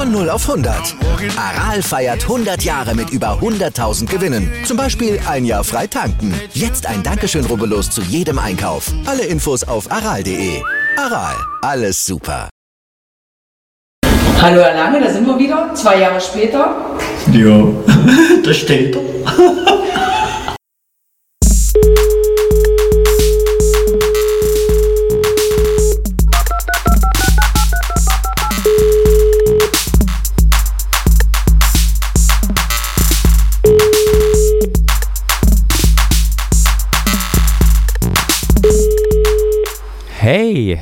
Von 0 auf 100. Aral feiert 100 Jahre mit über 100.000 Gewinnen. Zum Beispiel ein Jahr frei tanken. Jetzt ein Dankeschön, rubbellos zu jedem Einkauf. Alle Infos auf aral.de. Aral, alles super. Hallo Herr Lange, da sind wir wieder, zwei Jahre später. Ja, da steht er. Hey,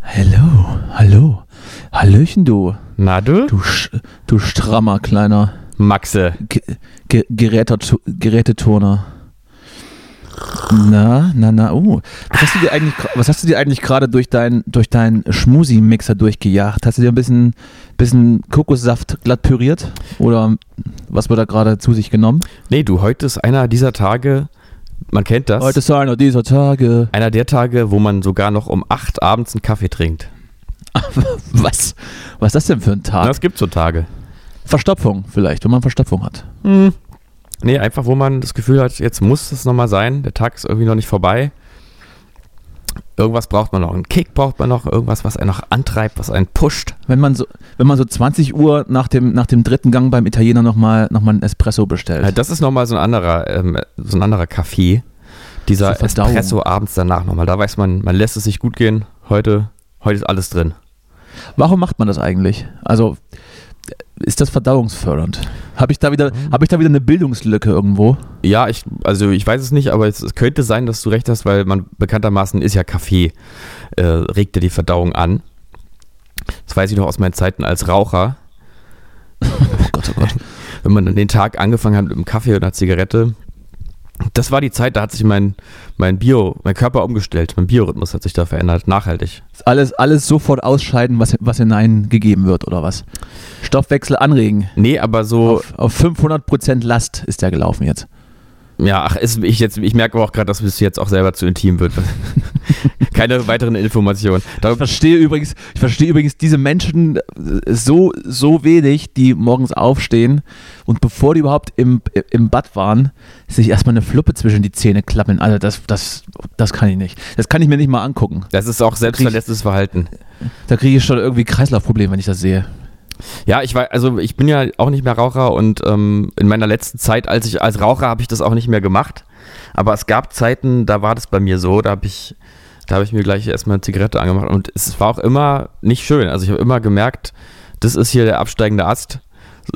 Hallo, hallo. Hallöchen, du. na du? Du, du strammer kleiner Maxe. Ge Ge Gerätetu- Geräteturner. Na, na, na, oh. Was hast du dir eigentlich, was hast du dir eigentlich gerade durch deinen durch deinen Schmusi-Mixer durchgejagt? Hast du dir ein bisschen, bisschen Kokossaft glatt püriert? Oder was wird da gerade zu sich genommen? Nee, du, heute ist einer dieser Tage, man kennt das, Heute ist einer dieser Tage. einer der Tage, wo man sogar noch um 8 abends einen Kaffee trinkt. Was? Was ist das denn für ein Tag? es gibt so Tage. Verstopfung vielleicht, wenn man Verstopfung hat. Nee, einfach wo man das Gefühl hat, jetzt muss es nochmal sein, der Tag ist irgendwie noch nicht vorbei. Irgendwas braucht man noch, einen Kick braucht man noch, irgendwas, was einen noch antreibt, was einen pusht. Wenn man so, wenn man so 20 Uhr nach dem, nach dem dritten Gang beim Italiener nochmal noch mal einen Espresso bestellt. Ja, das ist nochmal so ein anderer, ähm, so ein anderer Kaffee. Dieser. Espresso abends danach nochmal. Da weiß man, man lässt es sich gut gehen. Heute, heute ist alles drin. Warum macht man das eigentlich? Also ist das verdauungsfördernd? Habe ich da wieder, habe ich da wieder eine Bildungslücke irgendwo? Ja, ich, also ich weiß es nicht, aber es, es könnte sein, dass du recht hast, weil man bekanntermaßen ist ja Kaffee, äh, regt ja die Verdauung an. Das weiß ich noch aus meinen Zeiten als Raucher. Oh Gott, oh Gott. Wenn man dann den Tag angefangen hat mit einem Kaffee oder einer Zigarette, das war die Zeit, da hat sich mein, mein Bio, mein Körper umgestellt, mein Biorhythmus hat sich da verändert, nachhaltig. Alles, alles sofort ausscheiden, was, was hineingegeben wird oder was? Stoffwechsel anregen. Nee, aber so, Auf, auf 500% Last ist der gelaufen jetzt. Ja, ach, ist, ich, jetzt, ich merke auch gerade, dass es jetzt auch selber zu intim wird. Keine weiteren Informationen. Da, Ich verstehe übrigens, ich verstehe übrigens diese Menschen äh, so, so wenig, die morgens aufstehen und bevor die überhaupt im, im Bad waren, sich erstmal eine Fluppe zwischen die Zähne klappen. Also das, das, das kann ich nicht. Das kann ich mir nicht mal angucken. das ist auch selbstverletztes Verhalten. Da kriege ich schon irgendwie Kreislaufprobleme, wenn ich das sehe. Ja, ich war, also ich bin ja auch nicht mehr Raucher und ähm, in meiner letzten Zeit, als ich als Raucher habe ich das auch nicht mehr gemacht. Aber es gab Zeiten, da war das bei mir so, da habe ich, da habe ich mir gleich erstmal eine Zigarette angemacht und es war auch immer nicht schön. Also ich habe immer gemerkt, das ist hier der absteigende Ast.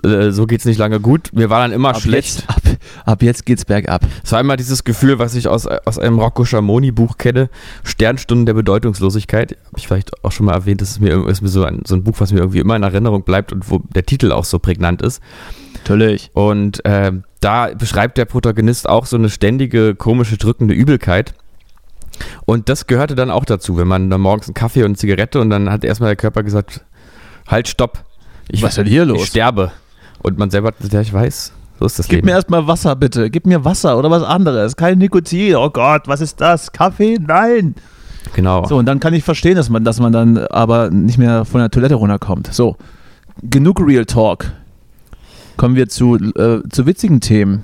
Äh, So geht's nicht lange gut. Mir war dann immer Ab schlecht. Jetzt, ab, ab jetzt geht's bergab. Es war immer dieses Gefühl, was ich aus, aus einem Rocco Schamoni Buch kenne, Sternstunden der Bedeutungslosigkeit. Habe ich vielleicht auch schon mal erwähnt, das ist mir, ist mir so, ein, so ein Buch, was mir irgendwie immer in Erinnerung bleibt und wo der Titel auch so prägnant ist. Natürlich. Und ähm, da beschreibt der Protagonist auch so eine ständige, komische, drückende Übelkeit. Und das gehörte dann auch dazu, wenn man dann morgens einen Kaffee und eine Zigarette und dann hat erstmal der Körper gesagt, halt, stopp. Ich, Was ist denn hier los? Ich sterbe. Und man selber ja, ich weiß, so ist das Gib Leben. mir erstmal Wasser, bitte. Gib mir Wasser oder was anderes. Kein Nikotin. Oh Gott, was ist das? Kaffee? Nein. genau. So, und dann kann ich verstehen, dass man, dass man dann aber nicht mehr von der Toilette runterkommt. So, genug Real Talk. Kommen wir zu, äh, zu witzigen Themen.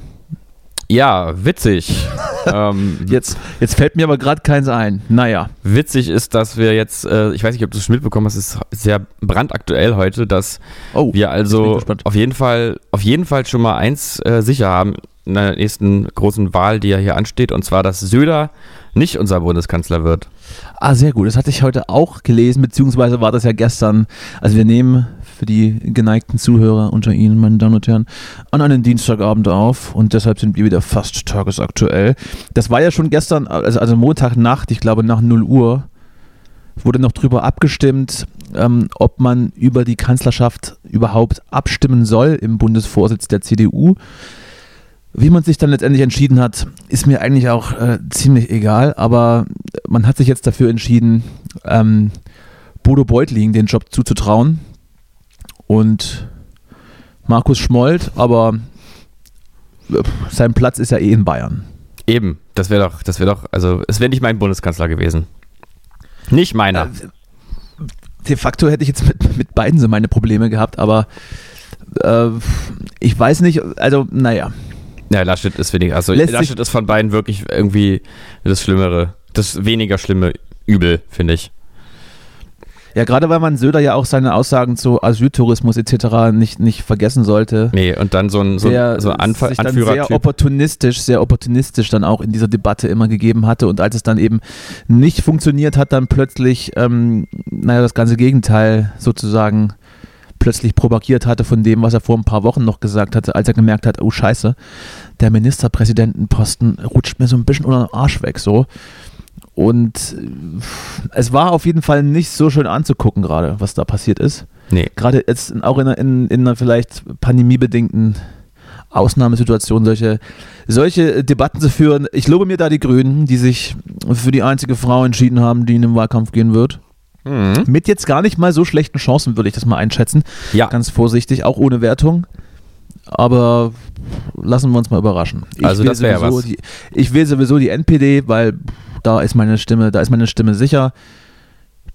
Ja, witzig. ähm, Jetzt, jetzt fällt mir aber gerade keins ein. Naja, witzig ist, dass wir jetzt, äh, ich weiß nicht, ob du es schon mitbekommen hast, es ist sehr brandaktuell heute, dass oh, wir also auf jeden Fall, auf jeden Fall schon mal eins äh, sicher haben in der nächsten großen Wahl, die ja hier ansteht, und zwar, dass Söder nicht unser Bundeskanzler wird. ah, sehr gut. Das hatte ich heute auch gelesen, beziehungsweise war das ja gestern. Also wir nehmen für die geneigten Zuhörer unter Ihnen, meine Damen und Herren, an einem Dienstagabend auf und deshalb sind wir wieder fast tagesaktuell. Das war ja schon gestern, also, also Montagnacht, ich glaube nach 0 Uhr, wurde noch drüber abgestimmt, ähm, ob man über die Kanzlerschaft überhaupt abstimmen soll im Bundesvorsitz der CDU. Wie man sich dann letztendlich entschieden hat, ist mir eigentlich auch äh, ziemlich egal, aber man hat sich jetzt dafür entschieden, ähm, Bodo Beutling den Job zuzutrauen und Markus Schmold, aber äh, sein Platz ist ja eh in Bayern. Eben, das wäre doch, das wäre doch, also es wäre nicht mein Bundeskanzler gewesen. Nicht meiner. Äh, de facto hätte ich jetzt mit, mit beiden so meine Probleme gehabt, aber äh, ich weiß nicht, also naja. Ja, Laschet ist weniger, also Lässt Laschet ist von beiden wirklich irgendwie das Schlimmere, das weniger schlimme Übel, finde ich. Ja, gerade weil man Söder ja auch seine Aussagen zu Asyltourismus etc. nicht, nicht vergessen sollte. Nee, und dann so ein, so, der so Anf sich dann Anführertyp. sehr opportunistisch, sehr opportunistisch dann auch in dieser Debatte immer gegeben hatte und als es dann eben nicht funktioniert hat, dann plötzlich, ähm, naja, das ganze Gegenteil sozusagen plötzlich propagiert hatte von dem, was er vor ein paar Wochen noch gesagt hatte, als er gemerkt hat, oh scheiße, der Ministerpräsidentenposten rutscht mir so ein bisschen unter den Arsch weg, so. Und äh, es war auf jeden Fall nicht so schön anzugucken gerade, was da passiert ist. Nee. Gerade jetzt auch in einer, in, in einer vielleicht pandemiebedingten Ausnahmesituation solche, solche Debatten zu führen. Ich lobe mir da die Grünen, die sich für die einzige Frau entschieden haben, die in den Wahlkampf gehen wird. Mhm. Mit jetzt gar nicht mal so schlechten Chancen, würde ich das mal einschätzen. Ja. Ganz vorsichtig, auch ohne Wertung. Aber lassen wir uns mal überraschen. Ich Also das wär sowieso was. Die, ich will sowieso die NPD, weil da ist meine Stimme, da ist meine Stimme sicher.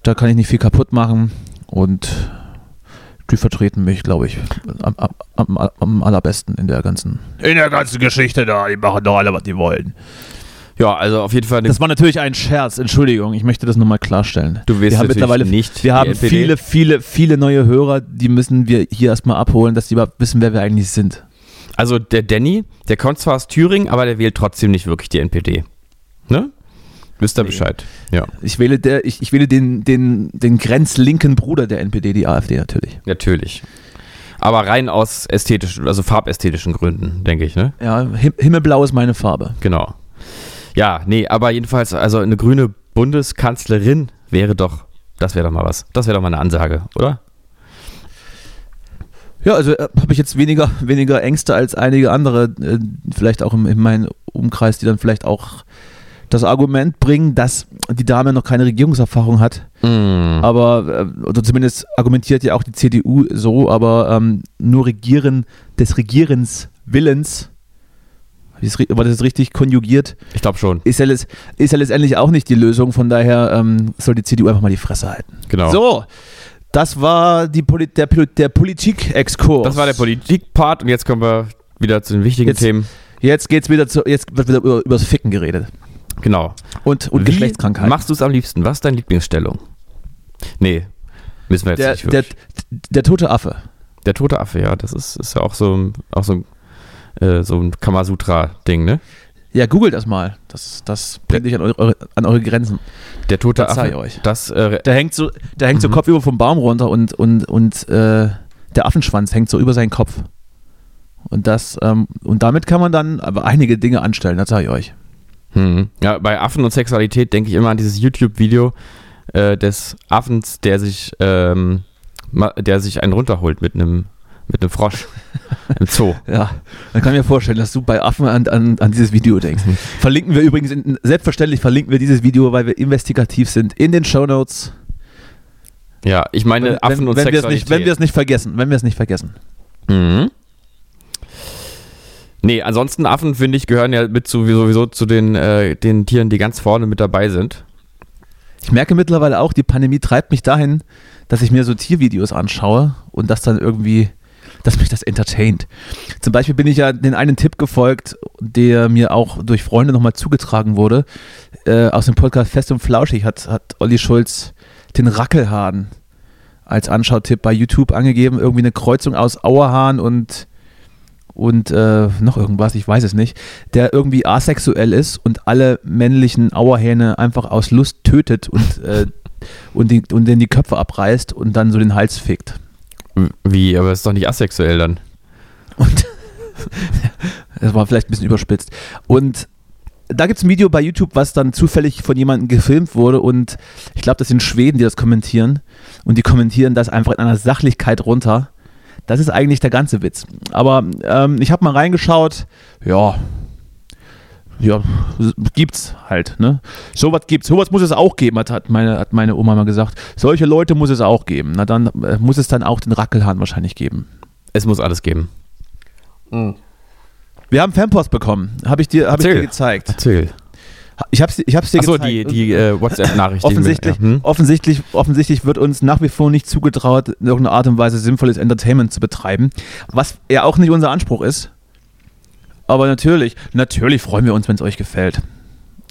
Da kann ich nicht viel kaputt machen und die vertreten mich, glaube ich, am, am, am, allerbesten in der ganzen in der ganzen Geschichte da. Die machen doch alle, was die wollen. Ja, also auf jeden Fall Das war natürlich ein Scherz, Entschuldigung, ich möchte das nochmal klarstellen. Du willst wir haben mittlerweile nicht wir haben viele, viele, viele neue Hörer, die müssen wir hier erstmal abholen, dass die überhaupt wissen, wer wir eigentlich sind. Also der Danny, der kommt zwar aus Thüringen, aber der wählt trotzdem nicht wirklich die NPD. Ne? Wisst ihr Bescheid? Ja, Ich wähle, der, ich, ich wähle den, den, den grenzlinken Bruder der NPD, die AfD natürlich. natürlich. Aber rein aus ästhetischen, also farbästhetischen Gründen, denke ich, ne? Ja, Him Himmelblau ist meine Farbe. Genau. Ja, nee, aber jedenfalls, also eine grüne Bundeskanzlerin wäre doch, das wäre doch mal was. Das wäre doch mal eine Ansage, oder? Ja, also äh, habe ich jetzt weniger, weniger Ängste als einige andere, äh, vielleicht auch im, in meinem Umkreis, die dann vielleicht auch das Argument bringen, dass die Dame noch keine Regierungserfahrung hat. Aber, äh, oder zumindest argumentiert ja auch die CDU so, aber ähm, nur Regieren des Regierens Willens, war das richtig konjugiert, Ich glaube schon. ist ja, ist ja letztendlich auch nicht die Lösung. Von daher ähm, soll die CDU einfach mal die Fresse halten. Genau. So, das war die Poli der, der Politik-Exkurs. Das war der Politik-Part und jetzt kommen wir wieder zu den wichtigen Jetzt- Themen. Jetzt geht's wieder zu, jetzt wird wieder über, übers Ficken geredet. Genau. Und, und Wie Geschlechtskrankheiten. machst du es am liebsten? Was ist deine Lieblingsstellung? Nee, müssen wir jetzt der, nicht der, der tote Affe. Der tote Affe, ja, das ist, ist ja auch so, ein- auch so, ein, äh, so ein Kamasutra-Ding, ne? Ja, googelt das mal. Das, das bringt dich an eure, an eure Grenzen. Der tote Das Affe. euch. Das, äh, Der hängt so, der hängt so Mhm. kopfüber vom Baum runter und, und, und äh, der Affenschwanz hängt so über seinen Kopf. Und das, ähm, und damit kann man dann aber einige Dinge anstellen, das sage ich euch. Hm. ja, bei Affen und Sexualität denke ich immer an dieses YouTube-Video äh, des Affens, der sich, ähm, der sich einen runterholt mit einem mit einem Frosch im Zoo. Ja, dann kann ich mir vorstellen, dass du bei Affen an, an, an dieses Video denkst. Verlinken wir übrigens, in, selbstverständlich verlinken wir dieses Video, weil wir investigativ sind, in den Show Notes. Ja, ich meine Affen und wenn wir es Sexualität. nicht, wenn wir es nicht vergessen, wenn wir es nicht vergessen. Mhm. Nee, ansonsten Affen, finde ich, gehören ja mit zu, sowieso zu den, äh, den Tieren, die ganz vorne mit dabei sind. Ich merke mittlerweile auch, die Pandemie treibt mich dahin, dass ich mir so Tiervideos anschaue und das dann irgendwie, dass mich das entertaint. Zum Beispiel bin ich ja den einen Tipp gefolgt, der mir auch durch Freunde nochmal zugetragen wurde. Äh, aus dem Podcast Fest und Flauschig hat, hat Olli Schulz den Rackelhahn als Anschautipp bei YouTube angegeben. Irgendwie eine Kreuzung aus Auerhahn und und äh, noch irgendwas, ich weiß es nicht, der irgendwie asexuell ist und alle männlichen Auerhähne einfach aus Lust tötet und, äh, und, die, und denen die Köpfe abreißt und dann so den Hals fickt. Wie, aber ist doch nicht asexuell dann. Und das war vielleicht ein bisschen überspitzt. Und da gibt es ein Video bei YouTube, was dann zufällig von jemandem gefilmt wurde und ich glaube, das sind Schweden, die das kommentieren und die kommentieren das einfach in einer Sachlichkeit runter. Das ist eigentlich der ganze Witz. Aber ähm, ich habe mal reingeschaut, ja, ja, gibt's halt, ne? Sowas gibt's, sowas muss es auch geben, hat, meine, hat meine Oma mal gesagt. Solche Leute muss es auch geben. Na dann äh, muss es dann auch den Rackelhahn wahrscheinlich geben. Es muss alles geben. Wir haben Fanpost bekommen. Habe ich dir, hab ich Erzähl. dir gezeigt. Erzähl. Ich habe ich hab's dir Achso, gezeigt. die, die äh, WhatsApp-Nachricht. offensichtlich, ja, hm? offensichtlich, offensichtlich wird uns nach wie vor nicht zugetraut, in irgendeiner Art und Weise sinnvolles Entertainment zu betreiben, was ja auch nicht unser Anspruch ist. Aber natürlich, natürlich freuen wir uns, wenn es euch gefällt.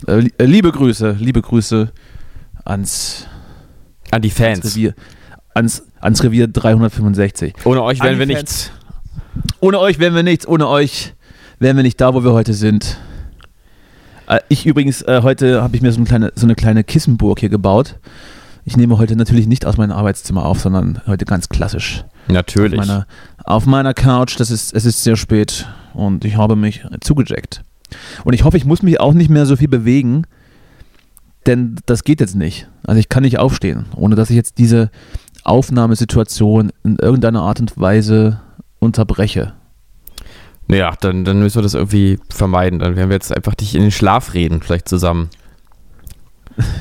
Äh, äh, liebe Grüße, liebe Grüße ans, An die ans Fans. Revier, ans, ans Revier 365. Ohne euch wären wir Fans. nichts. Ohne euch wären wir nichts, ohne euch wären wir nicht da, wo wir heute sind. Äh, Ich übrigens, äh, heute habe ich mir so eine, kleine, so eine kleine Kissenburg hier gebaut. Ich nehme heute natürlich nicht aus meinem Arbeitszimmer auf, sondern heute ganz klassisch. Natürlich. Auf meiner, auf meiner Couch, das ist, es ist sehr spät und ich habe mich zugejackt. Und ich hoffe, ich muss mich auch nicht mehr so viel bewegen, denn das geht jetzt nicht. Also ich kann nicht aufstehen, ohne dass ich jetzt diese Aufnahmesituation in irgendeiner Art und Weise unterbreche. Ja, dann, dann müssen wir das irgendwie vermeiden. Dann werden wir jetzt einfach dich in den Schlaf reden, vielleicht zusammen.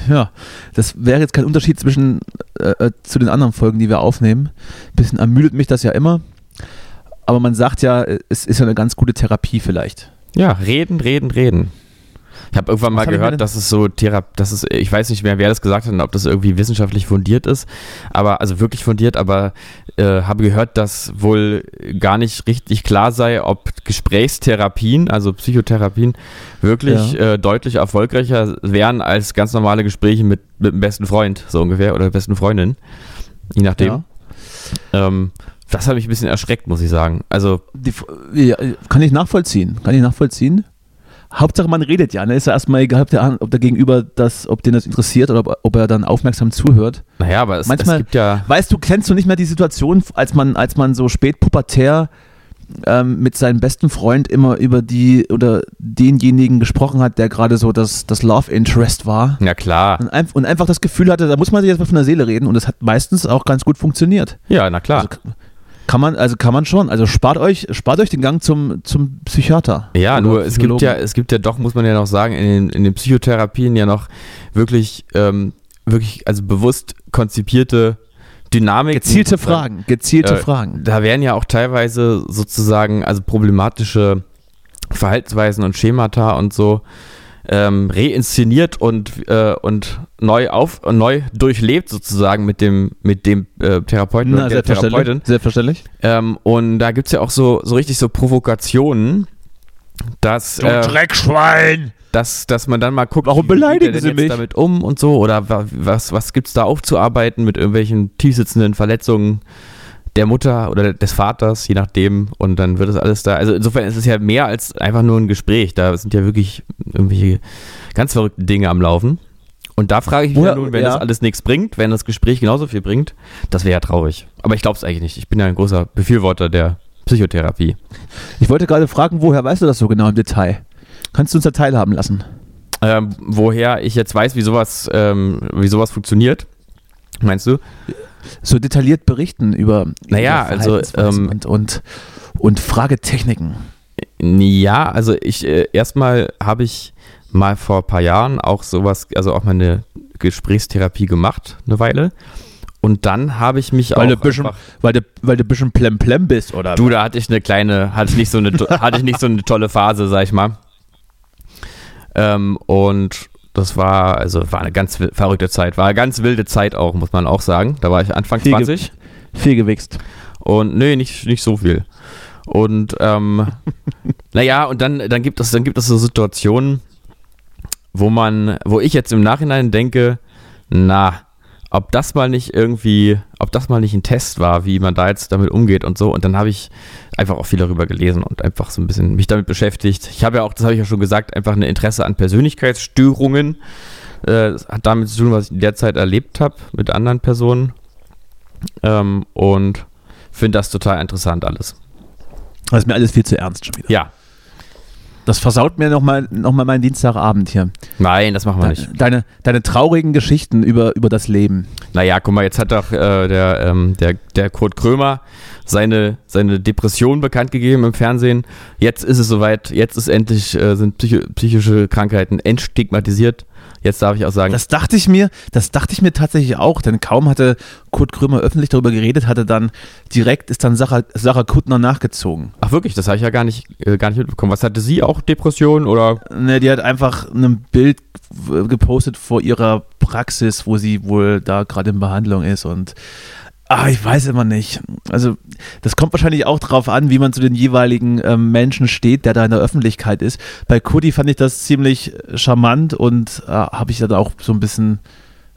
Ja, das wäre jetzt kein Unterschied zwischen äh, äh, zu den anderen Folgen, die wir aufnehmen. Ein bisschen ermüdet mich das ja immer. Aber man sagt ja, es ist ja eine ganz gute Therapie vielleicht. Ja, reden, reden, reden. Ich habe irgendwann mal hab gehört, dass es so Therapie, dass es, ich weiß nicht mehr, wer das gesagt hat ob das irgendwie wissenschaftlich fundiert ist, aber also wirklich fundiert, aber äh, habe gehört, dass wohl gar nicht richtig klar sei, ob Gesprächstherapien, also Psychotherapien, wirklich äh, deutlich erfolgreicher wären als ganz normale Gespräche mit, mit dem besten Freund, so ungefähr, oder der besten Freundin. Je nachdem. Ja. Ähm, das hat mich ein bisschen erschreckt, muss ich sagen. Also, Die, ja, kann ich nachvollziehen. Kann ich nachvollziehen. Hauptsache man redet ja. Ne? Ist ja erstmal egal, ob der, ob der Gegenüber das, ob den das interessiert oder ob, ob er dann aufmerksam zuhört. naja, aber es, es Manchmal- gibt ja. Weißt du, kennst du nicht mehr die Situation, als man, als man so spät pubertär ähm, mit seinem besten Freund immer über die oder denjenigen gesprochen hat, der gerade so das, das Love Interest war? Ja, klar. Und, ein, und einfach das Gefühl hatte, da muss man sich jetzt mal von der Seele reden und das hat meistens auch ganz gut funktioniert. Ja, na klar. Also, kann man, also kann man schon. Also spart euch, spart euch den Gang zum, zum Psychiater. Ja, nur es gibt ja, es gibt ja doch, muss man ja noch sagen, in den, in den Psychotherapien ja noch wirklich, ähm, wirklich, also bewusst konzipierte Dynamik. gezielte Fragen, gezielte Äh, Fragen. Da werden ja auch teilweise sozusagen, also problematische Verhaltensweisen und Schemata und so ähm, reinszeniert und, äh, und neu auf neu durchlebt sozusagen mit dem, mit dem äh, Therapeuten Na, oder der selbstverständlich. Therapeutin. Selbstverständlich. Ähm, und da gibt es ja auch so, so richtig so Provokationen, dass, äh, Dreckschwein! dass, dass man dann mal guckt, Warum wie beleidigen er denn Sie jetzt mich? damit um und so oder wa- was, was gibt es da aufzuarbeiten mit irgendwelchen tiefsitzenden Verletzungen der Mutter oder des Vaters, je nachdem und dann wird es alles da, also insofern ist es ja mehr als einfach nur ein Gespräch, da sind ja wirklich irgendwelche ganz verrückten Dinge am Laufen und da frage ich mich Woher- ja nun, wenn ja. das alles nichts bringt, wenn das Gespräch genauso viel bringt, das wäre ja traurig. Aber ich glaube es eigentlich nicht, ich bin ja ein großer Befürworter der Psychotherapie. Ich wollte gerade fragen, woher weißt du das so genau im Detail? Kannst du uns da teilhaben lassen? Ähm, woher ich jetzt weiß, wie sowas, ähm, wie sowas funktioniert. Meinst du? So detailliert berichten über, Naja, über also, ähm, und, und, und Fragetechniken. Ja, also ich äh, erstmal habe ich mal vor ein paar Jahren auch sowas, also auch mal eine Gesprächstherapie gemacht, eine Weile. Und dann habe ich mich Weil auch du bisschen, einfach, weil du, weil du bisschen plemplem bist, oder? du, da hatte ich eine kleine, hatte ich nicht so eine, hatte ich nicht so eine tolle Phase, sag ich mal. Ähm, und das war, also war eine ganz verrückte Zeit, war eine ganz wilde Zeit auch, muss man auch sagen. Da war ich Anfang Viel ge- 20. Viel gewichst. Und nee, nicht, nicht so viel. Und ähm, naja, und dann, dann gibt es, dann gibt es so Situationen, wo man, wo ich jetzt im Nachhinein denke, na, ob das mal nicht irgendwie, ob das mal nicht ein Test war, wie man da jetzt damit umgeht und so. Und dann habe ich einfach auch viel darüber gelesen und einfach so ein bisschen mich damit beschäftigt. Ich habe ja auch, das habe ich ja schon gesagt, einfach ein Interesse an Persönlichkeitsstörungen. Äh, das hat damit zu tun, was ich in der Zeit erlebt habe mit anderen Personen. Ähm, und finde das total interessant alles. Das ist mir alles viel zu ernst schon wieder. Ja, das versaut mir nochmal noch mal meinen Dienstagabend hier. Nein, das machen wir nicht. Deine, deine traurigen Geschichten über, über das Leben. Naja, guck mal, jetzt hat doch äh, der, ähm, der, der Kurt Krömer seine, seine Depression bekannt gegeben im Fernsehen. Jetzt ist es soweit, jetzt ist endlich, äh, sind psychi psychische Krankheiten entstigmatisiert. Jetzt darf ich auch sagen. Das dachte ich mir, das dachte ich mir tatsächlich auch, denn kaum hatte Kurt Krömer öffentlich darüber geredet, hatte dann direkt ist dann Sarah, Sarah Kuttner nachgezogen. Ach wirklich, das habe ich ja gar nicht, äh, gar nicht mitbekommen. Was hatte sie auch Depressionen oder? Ne, die hat einfach ein Bild gepostet vor ihrer Praxis, wo sie wohl da gerade in Behandlung ist und Ah, ich weiß immer nicht. Also, das kommt wahrscheinlich auch darauf an, wie man zu den jeweiligen ähm, Menschen steht, der da in der Öffentlichkeit ist. Bei Cudi fand ich das ziemlich charmant und äh, habe ich dann auch so ein bisschen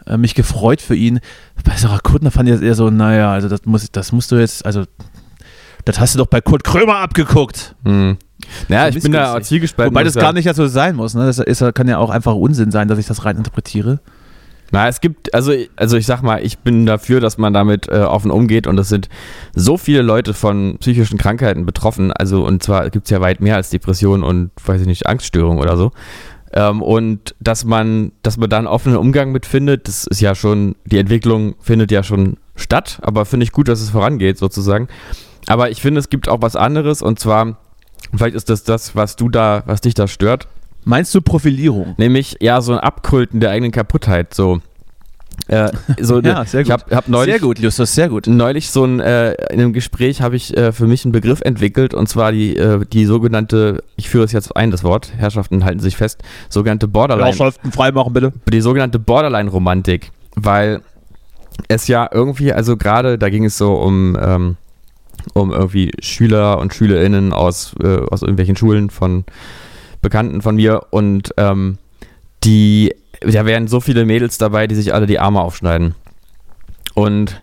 äh, mich gefreut für ihn. Bei Sarah Kuttner fand ich das eher so, naja, also das muss, das musst du jetzt, also das hast du doch bei Kurt Krömer abgeguckt. Hm. Naja, ich bin da zielgespalten. Wobei das gar nicht so sein muss. Ne? Das ist, kann ja auch einfach Unsinn sein, dass ich das rein interpretiere. Na, es gibt, also, also ich sag mal, ich bin dafür, dass man damit äh, offen umgeht und es sind so viele Leute von psychischen Krankheiten betroffen, also und zwar gibt es ja weit mehr als Depressionen und, weiß ich nicht, Angststörungen oder so. Ähm, und dass man, dass man da einen offenen Umgang mit findet, das ist ja schon, die Entwicklung findet ja schon statt, aber finde ich gut, dass es vorangeht sozusagen. Aber ich finde, es gibt auch was anderes und zwar, vielleicht ist das das, was du da, was dich da stört, Meinst du Profilierung? Nämlich, ja, so ein Abkulten der eigenen Kaputtheit, so. Äh, so ja, sehr gut. Ich hab, hab neulich, sehr gut, Justus, sehr gut. Neulich so ein, äh, in einem Gespräch habe ich äh, für mich einen Begriff entwickelt und zwar die, äh, die sogenannte, ich führe es jetzt ein, das Wort, Herrschaften halten sich fest, sogenannte Borderline. Herrschaften freimachen, bitte. Die sogenannte Borderline-Romantik, weil es ja irgendwie, also gerade, da ging es so um, ähm, um irgendwie Schüler und Schülerinnen aus, äh, aus irgendwelchen Schulen von Bekannten von mir und ähm, die, da wären so viele Mädels dabei, die sich alle die Arme aufschneiden. Und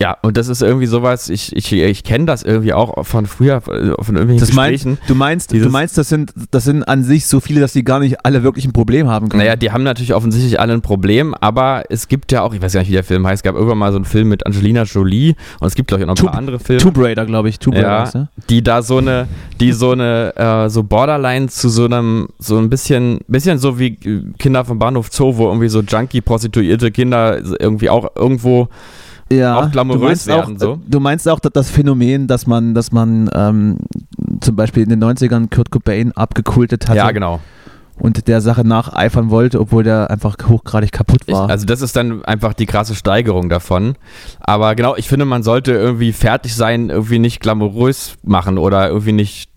ja, und das ist irgendwie sowas, ich, ich, ich kenne das irgendwie auch von früher, von irgendwelchen das Gesprächen. Meinst, du meinst, du meinst, das sind, das sind an sich so viele, dass die gar nicht alle wirklich ein Problem haben können? Naja, die haben natürlich offensichtlich alle ein Problem, aber es gibt ja auch, ich weiß gar nicht, wie der Film heißt, es gab irgendwann mal so einen Film mit Angelina Jolie und es gibt, glaube ich, auch noch ein paar andere Filme. Tomb Raider, glaube ich, Tomb Raider. Ja, ne? die da so eine, die so eine, äh, so Borderline zu so einem, so ein bisschen, bisschen so wie Kinder vom Bahnhof Zoo, wo irgendwie so Junkie-Prostituierte Kinder irgendwie auch irgendwo ja, auch glamourös werden. Auch, so. Du meinst auch dass das Phänomen, dass man, dass man ähm, zum Beispiel in den 90ern Kurt Cobain abgekultet hat. Ja, genau. Und der Sache nacheifern wollte, obwohl der einfach hochgradig kaputt war. Ich, also das ist dann einfach die krasse Steigerung davon. Aber genau, ich finde, man sollte irgendwie fertig sein, irgendwie nicht glamourös machen oder irgendwie nicht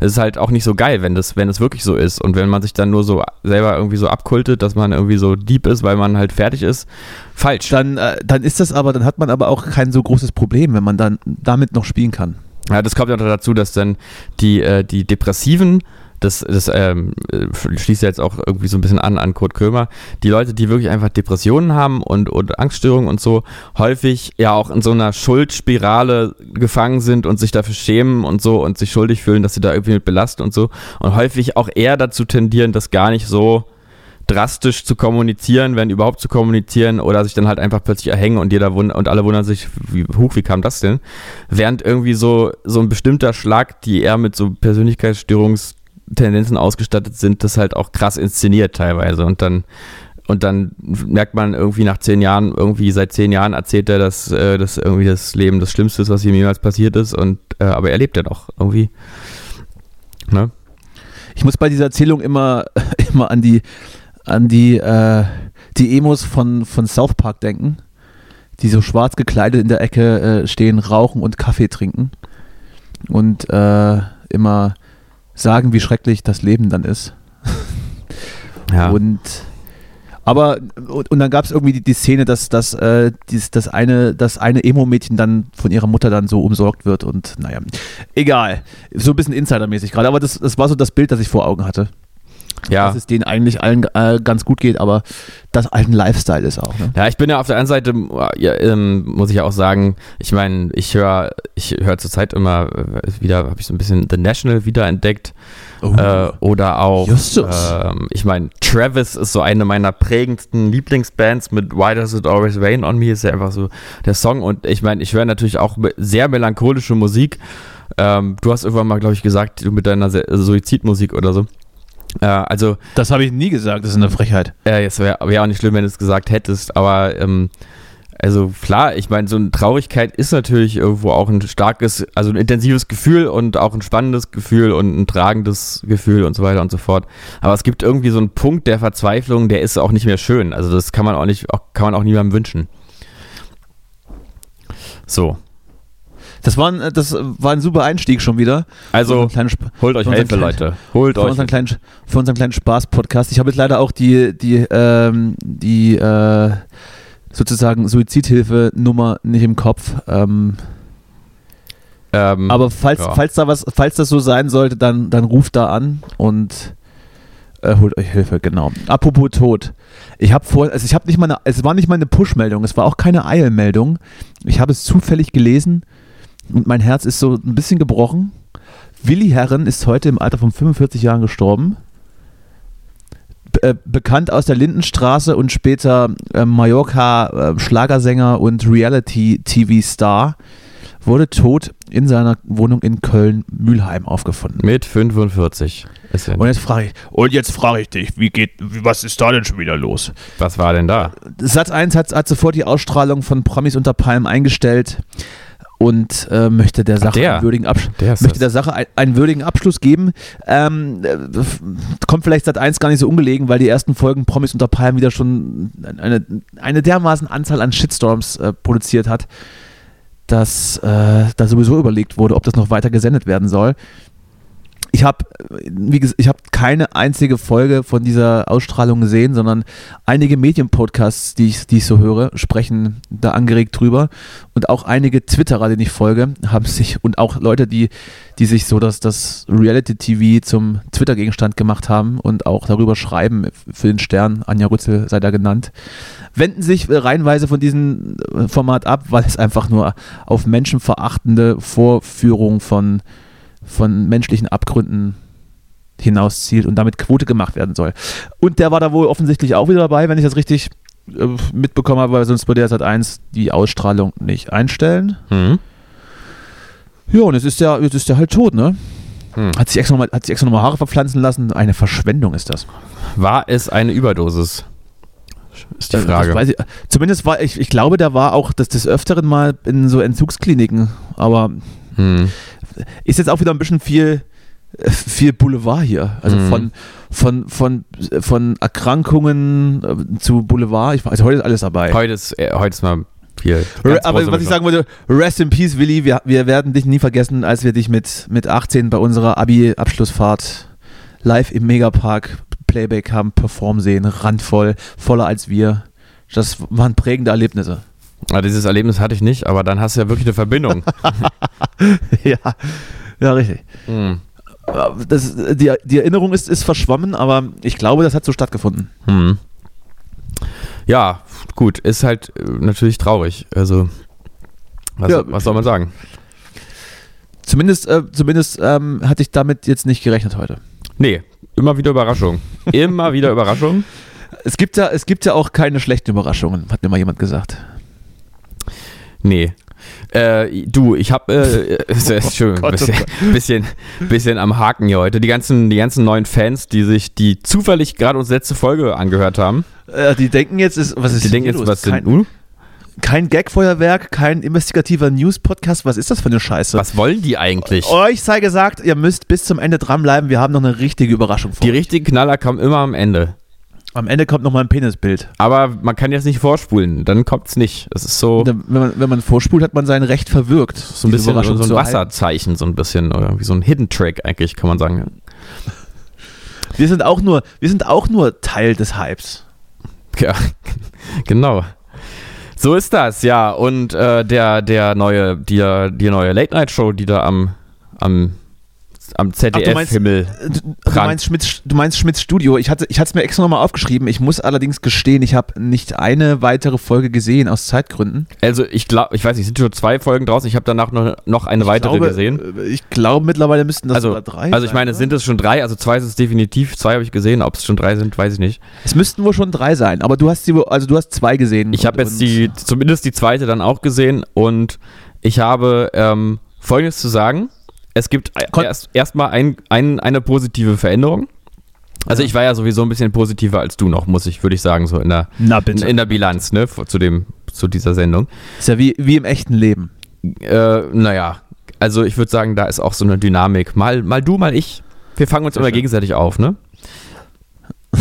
es ist halt auch nicht so geil, wenn das, wenn es wirklich so ist. Und wenn man sich dann nur so selber irgendwie so abkultet, dass man irgendwie so deep ist, weil man halt fertig ist, falsch. Dann, äh, dann ist das aber, dann hat man aber auch kein so großes Problem, wenn man dann damit noch spielen kann. Ja, das kommt ja dazu, dass dann die, äh, die Depressiven das, das ähm, schließt ja jetzt auch irgendwie so ein bisschen an an Kurt Krömer, die Leute, die wirklich einfach Depressionen haben und, und Angststörungen und so, häufig ja auch in so einer Schuldspirale gefangen sind und sich dafür schämen und so und sich schuldig fühlen, dass sie da irgendwie mit belasten und so und häufig auch eher dazu tendieren, das gar nicht so drastisch zu kommunizieren, wenn überhaupt zu kommunizieren oder sich dann halt einfach plötzlich erhängen und jeder wund und alle wundern sich, wie hoch, wie kam das denn? Während irgendwie so, so ein bestimmter Schlag, die eher mit so Persönlichkeitsstörungs Tendenzen ausgestattet sind, das halt auch krass inszeniert teilweise. Und dann, und dann merkt man irgendwie nach zehn Jahren, irgendwie seit zehn Jahren erzählt er, dass, äh, dass irgendwie das Leben das Schlimmste ist, was ihm jemals passiert ist. Und äh, aber er lebt ja doch irgendwie. Ne? Ich muss bei dieser Erzählung immer, immer an die, an die, äh, die Emos von, von South Park denken, die so schwarz gekleidet in der Ecke äh, stehen, rauchen und Kaffee trinken. Und äh, immer sagen, wie schrecklich das Leben dann ist. ja. Und aber und, und dann gab es irgendwie die, die, Szene, dass, dass äh, dies, das eine, das eine Emo-Mädchen dann von ihrer Mutter dann so umsorgt wird und naja, egal. So ein bisschen Insidermäßig gerade, aber das, das war so das Bild, das ich vor Augen hatte ja. dass es denen eigentlich allen äh, ganz gut geht, aber das alten Lifestyle ist auch. Ne? Ja, ich bin ja auf der einen Seite, ja, ähm, muss ich ja auch sagen, ich meine, ich höre ich höre zurzeit immer äh, wieder, habe ich so ein bisschen The National wiederentdeckt. Oh. Äh, oder auch, ähm, ich meine, Travis ist so eine meiner prägendsten Lieblingsbands mit Why Does It Always Rain on Me ist ja einfach so der Song und ich meine, ich höre natürlich auch sehr melancholische Musik Ähm, du hast irgendwann mal, glaube ich, gesagt, du mit deiner Suizidmusik oder so. Äh, also, Das habe ich nie gesagt, das ist eine Frechheit. äh, es wäre wär auch nicht schlimm, wenn du es gesagt hättest, aber ähm, also klar, ich meine, so eine Traurigkeit ist natürlich irgendwo auch ein starkes, also ein intensives Gefühl und auch ein spannendes Gefühl und ein tragendes Gefühl und so weiter und so fort. Aber es gibt irgendwie so einen Punkt der Verzweiflung, der ist auch nicht mehr schön. Also das kann man auch nicht, auch, kann man auch niemandem wünschen. So. Das war, ein, das war ein super Einstieg schon wieder. Also, holt euch Hilfe, Leute. Holt Für euch. unseren kleinen, für unseren kleinen Spaß-Podcast. Ich habe jetzt leider auch die, die, ähm, die äh, sozusagen Suizidhilfe-Nummer nicht im Kopf. Ähm, Ähm, aber falls, ja. falls da was, falls das so sein sollte, dann, dann ruft da an und äh, holt euch Hilfe, genau. Apropos Tod. Ich habe vor, also ich habe nicht mal eine, es war nicht mal eine Push-Meldung, es war auch keine Eilmeldung. Ich habe es zufällig gelesen und mein Herz ist so ein bisschen gebrochen. Willi Herren ist heute im Alter von 45 Jahren gestorben. Be äh, bekannt aus der Lindenstraße und später äh, Mallorca-Schlagersänger und Reality-TV-Star, wurde tot in seiner Wohnung in Köln-Mühlheim aufgefunden. mit 45. Ist ja Und jetzt frage ich, und jetzt frage ich dich, wie geht, was ist da denn schon wieder los? was war denn da? Satz 1 hat, hat sofort die Ausstrahlung von Promis unter Palmen eingestellt und äh, möchte der Sache der? einen würdigen Abschluss. Der möchte der. Sache ein, einen würdigen Abschluss geben. Ähm, äh, kommt vielleicht Sat 1 gar nicht so ungelegen, weil die ersten Folgen Promis unter Palmen wieder schon eine, eine dermaßen Anzahl an Shitstorms äh, produziert hat, dass äh, da sowieso überlegt wurde, ob das noch weiter gesendet werden soll. Ich habe, wie gesagt, ich habe keine einzige Folge von dieser Ausstrahlung gesehen, sondern einige Medienpodcasts, die ich, die ich so höre, sprechen da angeregt drüber. Und auch einige Twitterer, denen ich folge, haben sich, und auch Leute, die, die sich so das, das Reality-TV zum Twitter-Gegenstand gemacht haben und auch darüber schreiben, für den Stern, Anja Rützel sei da genannt, wenden sich reihenweise von diesem äh, Format ab, weil es einfach nur auf menschenverachtende Vorführung von, von menschlichen Abgründen hinauszielt und damit Quote gemacht werden soll. Und der war da wohl offensichtlich auch wieder dabei, wenn ich das richtig äh, mitbekommen habe, weil sonst würde er seit 1 die Ausstrahlung nicht einstellen. Hm? Ja, und jetzt ist der, jetzt ist der halt tot, ne? Hm. Hat sich extra nochmal nochmal Haare verpflanzen lassen. Eine Verschwendung ist das. War es eine Überdosis? Ist die Frage. Ich, zumindest war ich, ich glaube, der war auch das des Öfteren mal in so Entzugskliniken, aber Hm. Ist jetzt auch wieder ein bisschen viel, äh, viel Boulevard hier. Also Mhm. von, von, von, von Erkrankungen äh, zu Boulevard. Ich weiß, heute ist alles dabei. Heute ist, äh, heute ist mal ganz Aber was ich Mischung. sagen wollte, rest in peace, Willi. Wir, wir werden dich nie vergessen, als wir dich mit, mit 18 bei unserer Abi-Abschlussfahrt live im Megapark Playback haben performen sehen. Randvoll, voller als wir. Das waren prägende Erlebnisse. Ah, dieses Erlebnis hatte ich nicht, aber dann hast du ja wirklich eine Verbindung. ja, ja, richtig. hm. Das, die, die Erinnerung ist, ist verschwommen, aber ich glaube, das hat so stattgefunden. Hm. Ja, gut, ist halt äh, natürlich traurig. Also, was, Ja. was soll man sagen? Zumindest, äh, zumindest ähm, hatte ich damit jetzt nicht gerechnet heute. Nee, immer wieder Überraschung. Immer wieder Überraschung. Es gibt ja, es gibt ja auch keine schlechten Überraschungen, hat mir mal jemand gesagt. Nee. Äh, du, ich habe äh, ist, ist schön, oh bisschen, bisschen, bisschen am Haken hier heute. Die ganzen, die ganzen neuen Fans, die sich, die zufällig gerade unsere letzte Folge angehört haben, Äh, die denken jetzt, ist, was ist die denken jetzt, los? was kein, sind nun? kein Gagfeuerwerk, kein investigativer News-Podcast. Was ist das für eine Scheiße? Was wollen die eigentlich? Euch sei gesagt, ihr müsst bis zum Ende dranbleiben. Wir haben noch eine richtige Überraschung vor. Die richtigen Knaller kommen immer am Ende. Am Ende kommt noch mal ein Penisbild. Aber man kann jetzt nicht vorspulen, dann kommt's nicht. Es ist so, wenn, man, wenn man vorspult, hat man sein Recht verwirkt. so ein bisschen so, ein. Wasserzeichen, so ein bisschen, oder wie so ein Hidden Track eigentlich, kann man sagen. Wir sind auch nur, wir sind auch nur Teil des Hypes. Ja, genau. So ist das, ja. Und äh, der, der neue, die, die neue Late-Night-Show, die da am, am, am ZDF-Himmel. Du, du, Prangt. meinst Schmitz, du meinst Schmitz Studio. Ich hatte es mir extra nochmal aufgeschrieben. Ich muss allerdings gestehen, ich habe nicht eine weitere Folge gesehen aus Zeitgründen. Also ich glaube, ich weiß nicht, sind schon zwei Folgen draußen. Ich habe danach noch, noch eine weitere ich glaube, gesehen. äh, Ich glaube, mittlerweile müssten das Also, sogar drei also ich sein, meine, oder? sind es schon drei? Also zwei sind es definitiv. Zwei habe ich gesehen. Ob es schon drei sind, weiß ich nicht. Es müssten wohl schon drei sein, aber du hast sie, wohl- also du hast zwei gesehen. Ich habe jetzt die, zumindest die zweite dann auch gesehen und ich habe ähm, Folgendes zu sagen. Es gibt Kon- erst erstmal ein, ein, eine positive Veränderung. Also ich war ja sowieso ein bisschen positiver als du noch, muss ich, würde ich sagen, so in der, in, in der Bilanz, ne, zu dem, zu dieser Sendung. Ist ja wie, wie im echten Leben. Äh, naja, also ich würde sagen, da ist auch so eine Dynamik. Mal, mal du, mal ich. Wir fangen uns immer schön. gegenseitig auf, ne?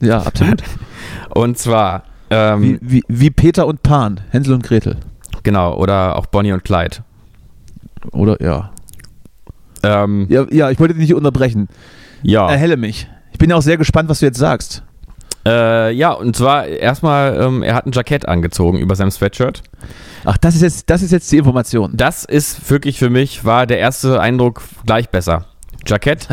Ja, absolut. Und zwar, ähm, wie, wie, wie Peter und Pan, Hänsel und Gretel. genau, oder auch Bonnie und Clyde. Oder ja. Ähm, Ja, ja ich wollte dich nicht unterbrechen. ja. Erhelle mich. Ich bin ja auch sehr gespannt, was du jetzt sagst. Äh, ja, und zwar erstmal, ähm, er hat ein Jackett angezogen über seinem Sweatshirt. Ach, das ist jetzt, das ist jetzt die Information. Das ist wirklich für mich, war der erste Eindruck gleich besser. Jackett,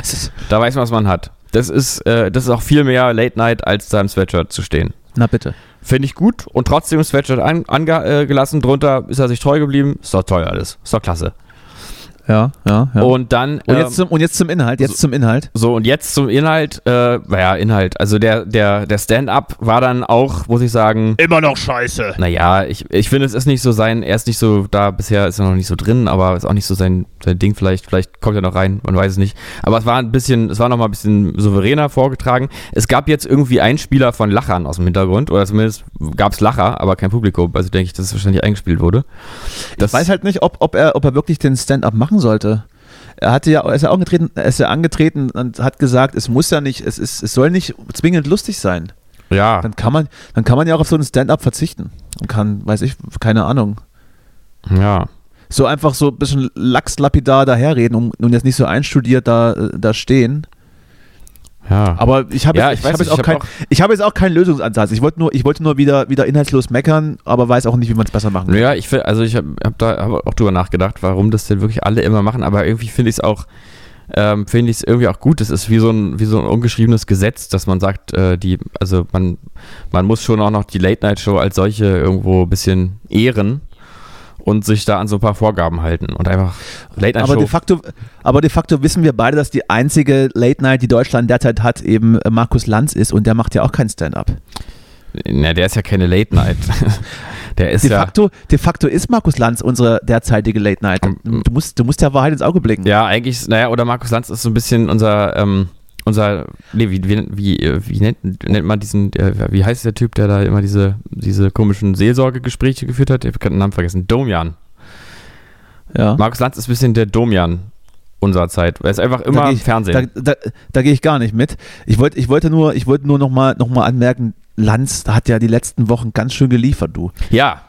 da weiß man, was man hat. Das ist, äh, das ist auch viel mehr Late Night, als da im Sweatshirt zu stehen. na bitte. Finde ich gut und trotzdem Sweatshirt angelassen, an, äh, drunter ist er sich treu geblieben. Ist doch toll alles. Ist doch klasse. Ja, ja, ja. Und dann. Und ähm, jetzt, zum, und jetzt zum Inhalt, jetzt zum Inhalt. So, und jetzt zum Inhalt. Äh, naja, Inhalt. Also der, der, der Stand-up war dann auch, muss ich sagen. Immer noch scheiße. Naja, ich, ich finde, es ist nicht so sein, er ist nicht so, da bisher ist er noch nicht so drin, aber ist auch nicht so sein, sein Ding vielleicht, vielleicht kommt er noch rein, man weiß es nicht. Aber es war ein bisschen, es war noch mal ein bisschen souveräner vorgetragen. Es gab jetzt irgendwie einen Spieler von Lachern aus dem Hintergrund, oder zumindest gab es Lacher, aber kein Publikum, also denke ich, dass es wahrscheinlich eingespielt wurde. Das Ich weiß halt nicht, ob, ob, er, ob er wirklich den Stand-up machen sollte. Er hatte ja, er ist ja auch angetreten, er ist ja angetreten und hat gesagt, es muss ja nicht, es ist, es soll nicht zwingend lustig sein. ja, Dann kann man, dann kann man ja auch auf so einen Stand-up verzichten. Und kann, weiß ich, keine Ahnung. ja. So einfach so ein bisschen lachslapidar daherreden und, und jetzt nicht so einstudiert da, äh, da stehen. Ja. Aber ich habe Ja, jetzt, ich ich weiß hab jetzt, auch ich kein, hab ich jetzt auch keinen Lösungsansatz. Ich wollte nur, ich wollte nur wieder, wieder inhaltslos meckern, aber weiß auch nicht, wie man es besser machen kann. Ja, ich finde, also ich habe hab da hab auch drüber nachgedacht, warum das denn wirklich alle immer machen, aber irgendwie finde ich es auch, ähm, finde ich es irgendwie auch gut. Das ist wie so ein, wie so ein ungeschriebenes Gesetz, dass man sagt, äh, die, also man, man muss schon auch noch die Late Night Show als solche irgendwo ein bisschen ehren und sich da an so ein paar Vorgaben halten und einfach Late Night Aber Show. de, facto, aber de facto wissen wir beide, dass die einzige Late Night, die Deutschland derzeit hat, eben äh, Markus Lanz ist und der macht ja auch kein Stand-up. Na, der ist ja keine Late Night. der ist De ja. facto, de facto ist Markus Lanz unsere derzeitige Late Night. Du musst, du musst der Wahrheit ins Auge blicken. Ja, eigentlich, naja, oder Markus Lanz ist so ein bisschen unser, ähm, unser, nee, wie, wie, wie, äh, wie nennt, nennt man diesen, äh, wie heißt der Typ, der da immer diese, diese komischen Seelsorgegespräche geführt hat? Ich habe den Namen vergessen. Domian. Ja. Markus Lanz ist ein bisschen der Domian unserer Zeit. Er ist einfach immer im Fernsehen. Da, da, da gehe ich gar nicht mit. Ich, wollt, ich wollte nur, ich wollte nur nochmal noch mal anmerken, Lanz hat ja die letzten Wochen ganz schön geliefert, du. ja,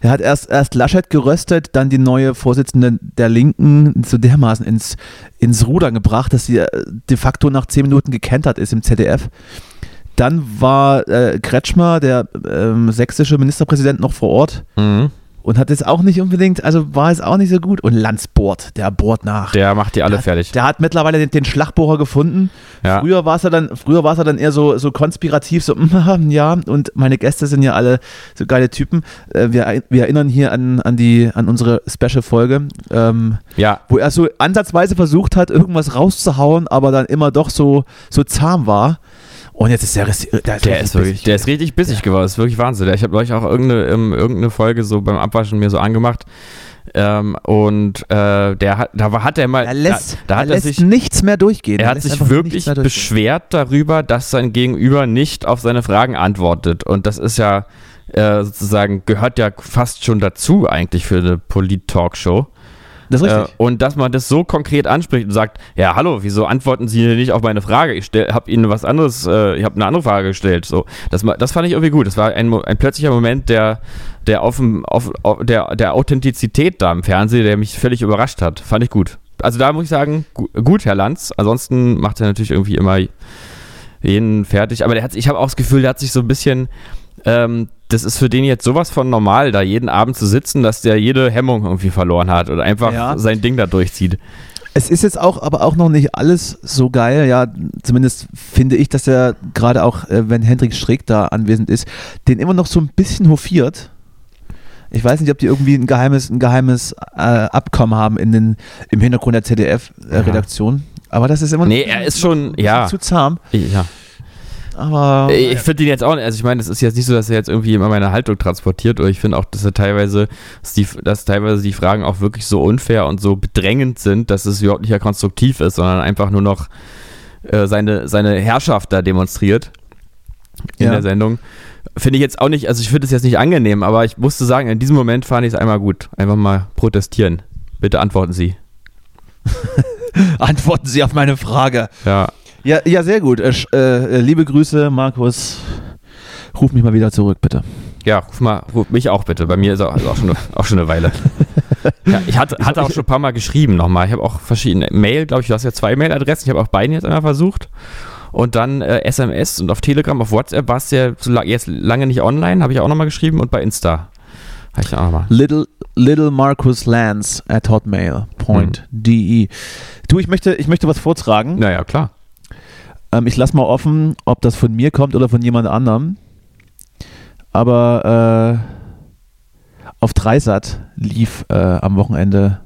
Er hat erst, erst Laschet geröstet, dann die neue Vorsitzende der Linken so dermaßen ins, ins Rudern gebracht, dass sie äh, de facto nach zehn Minuten gekentert ist im ZDF. Dann war äh, Kretschmer, der ähm, sächsische Ministerpräsident, noch vor Ort mhm. Und hat jetzt auch nicht unbedingt, also war es auch nicht so gut. Und Lanz bohrt, der bohrt nach. der macht die alle Der- fertig. Der hat mittlerweile den, den Schlagbohrer gefunden. Ja. Früher war es ja dann, früher war es ja dann eher so, so konspirativ, so ja, und meine Gäste sind ja alle so geile Typen. Äh, wir, wir erinnern hier an, an die, an unsere Special-Folge, ähm, ja, wo er so ansatzweise versucht hat, irgendwas rauszuhauen, aber dann immer doch so, so zahm war. Und jetzt ist der, Rest- der, Der ist wirklich, der ist richtig bissig geworden. Das ist wirklich Wahnsinn. Ich habe euch auch irgendeine, ähm, irgendeine Folge so beim Abwaschen mir so angemacht. Ähm, und äh, der hat, da hat er mal, er lässt, da, da hat er er sich, nichts mehr durchgehen. er hat lässt sich wirklich beschwert darüber, dass sein Gegenüber nicht auf seine Fragen antwortet. Und das ist ja äh, sozusagen, gehört ja fast schon dazu eigentlich für eine Polit-Talkshow. Das ist Äh, richtig. und dass man das so konkret anspricht und sagt, ja, hallo, wieso antworten Sie nicht auf meine Frage? Ich habe Ihnen was anderes, äh, ich habe eine andere Frage gestellt. So, das, das fand ich irgendwie gut. Das war ein, ein plötzlicher Moment der, der, dem- auf, der, der Authentizität da im Fernsehen, der mich völlig überrascht hat. Fand ich gut. Also da muss ich sagen, gu gut, Herr Lanz. Ansonsten macht er natürlich irgendwie immer jeden fertig. Aber der hat, ich habe auch das Gefühl, der hat sich so ein bisschen, ähm, das ist für den jetzt sowas von normal, da jeden Abend zu sitzen, dass der jede Hemmung irgendwie verloren hat oder einfach Ja. sein Ding da durchzieht. Es ist jetzt auch, aber auch noch nicht alles so geil. Ja, zumindest finde ich, dass er gerade auch, äh, wenn Hendrik Streeck da anwesend ist, den immer noch so ein bisschen hofiert. Ich weiß nicht, ob die irgendwie ein geheimes, ein geheimes äh, Abkommen haben in den, im Hintergrund der ZDF-Redaktion. aber das ist immer Nee, er ist schon, ja. zu zahm. Ja. Aber Ich finde ihn jetzt auch, also ich meine, es ist jetzt nicht so, dass er jetzt irgendwie immer meine Haltung transportiert, oder ich finde auch, dass er teilweise, dass, die, dass teilweise die Fragen auch wirklich so unfair und so bedrängend sind, dass es überhaupt nicht mehr konstruktiv ist, sondern einfach nur noch äh, seine, seine Herrschaft da demonstriert in Ja. der Sendung. Finde ich jetzt auch nicht, also ich finde es jetzt nicht angenehm, aber ich musste sagen, in diesem Moment fand ich es einmal gut. Einfach mal protestieren. Bitte antworten Sie. antworten Sie auf meine Frage. Ja, Ja, ja sehr gut. Äh, äh, liebe Grüße, Markus. Ruf mich mal wieder zurück, bitte. Ja, ruf mal, ruf mich auch bitte. Bei mir ist auch, ist auch, schon, eine, auch schon eine Weile. Ja, ich hatte, hatte auch schon ein paar Mal geschrieben nochmal. Ich habe auch verschiedene Mail, glaube ich, du hast ja zwei Mailadressen. Ich habe auch beiden jetzt einmal versucht. Und dann äh, SMS und auf Telegram, auf WhatsApp warst du ja so la jetzt lange nicht online, habe ich auch nochmal geschrieben und bei Insta. Habe ich auch nochmal. Little, little Marcus Lance at hotmail.de. Du, ich möchte, ich möchte was vortragen. Naja, klar. Ähm, ich lasse mal offen, ob das von mir kommt oder von jemand anderem. Aber äh, auf Dreisat lief äh, am Wochenende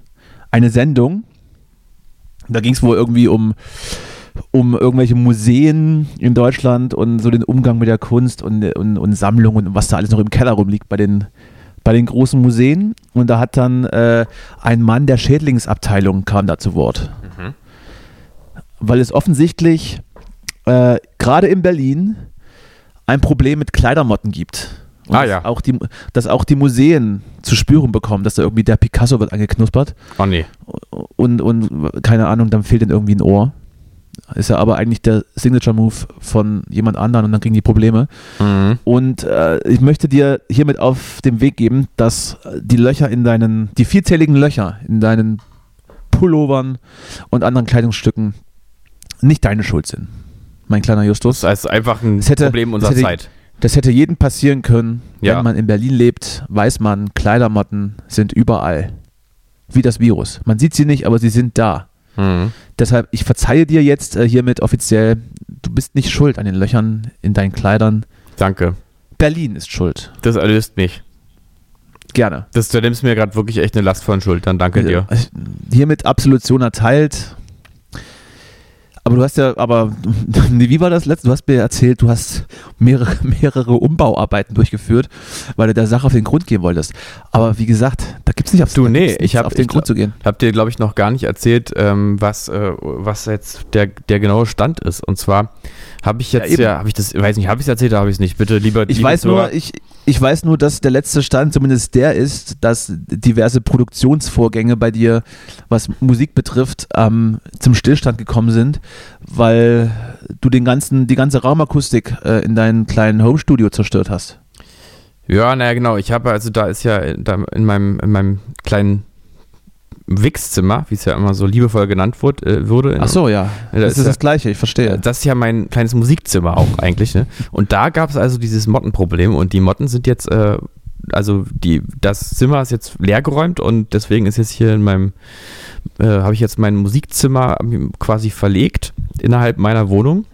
eine Sendung. Da ging es wohl irgendwie um, um irgendwelche Museen in Deutschland und so den Umgang mit der Kunst und, und, und Sammlungen und was da alles noch im Keller rumliegt bei den, bei den großen Museen. Und da hat dann äh, ein Mann der Schädlingsabteilung kam da zu Wort. Weil es offensichtlich äh, gerade in Berlin ein Problem mit Kleidermotten gibt. Und Ah, dass ja. Auch die, dass auch die Museen zu spüren bekommen, dass da irgendwie der Picasso wird angeknuspert Oh nee. und, und keine Ahnung, dann fehlt ihnen irgendwie ein Ohr. Ist ja aber eigentlich der Signature-Move von jemand anderen und dann kriegen die Probleme. Mhm. Und äh, ich möchte dir hiermit auf den Weg geben, dass die Löcher in deinen, die vielzähligen Löcher in deinen Pullovern und anderen Kleidungsstücken nicht deine Schuld sind. Mein kleiner Justus. Das ist einfach ein hätte- Problem unserer hätte- Zeit. Das hätte jedem passieren können. Ja. Wenn man in Berlin lebt, weiß man, Kleidermotten sind überall. Wie das Virus. Man sieht sie nicht, aber sie sind da. Mhm. Deshalb, ich verzeihe dir jetzt äh, hiermit offiziell, du bist nicht schuld an den Löchern in deinen Kleidern. Danke. Berlin ist schuld. Das erlöst mich. Gerne. Das, du nimmst mir gerade wirklich echt eine Last von Schultern. Danke dir. Äh, Hiermit Absolution erteilt. Aber du hast ja, aber wie war das letzte? Du hast mir erzählt, du hast mehrere, mehrere Umbauarbeiten durchgeführt, weil du der Sache auf den Grund gehen wolltest. Aber wie gesagt, da gibt es nicht, aufs, Du, nee, ich hab- auf den ich Grund glaub- zu gehen. Habt ihr, glaube ich, noch gar nicht erzählt, ähm, was, äh, was jetzt der, der genaue Stand ist. Und zwar habe ich jetzt eben. ja, habe ich das, weiß nicht, habe ich es erzählt oder habe ich es nicht? Bitte lieber. Ich weiß nur, ich, ich weiß nur, dass der letzte Stand zumindest der ist, dass diverse Produktionsvorgänge bei dir, was Musik betrifft, ähm, zum Stillstand gekommen sind, weil du den ganzen, die ganze Raumakustik äh, in deinem kleinen Homestudio zerstört hast. Ja, naja, genau. Ich habe, also da ist ja in, da in, meinem, in meinem kleinen Wichszimmer, wie es ja immer so liebevoll genannt wurde, äh, wurde. Ach so, ja. Ja, das ist ist das Gleiche, ich verstehe. Das ist ja mein kleines Musikzimmer auch eigentlich, ne? Und da gab es also dieses Mottenproblem und die Motten sind jetzt, äh, also die, das Zimmer ist jetzt leergeräumt und deswegen ist jetzt hier in meinem, äh, habe ich jetzt mein Musikzimmer quasi verlegt innerhalb meiner Wohnung.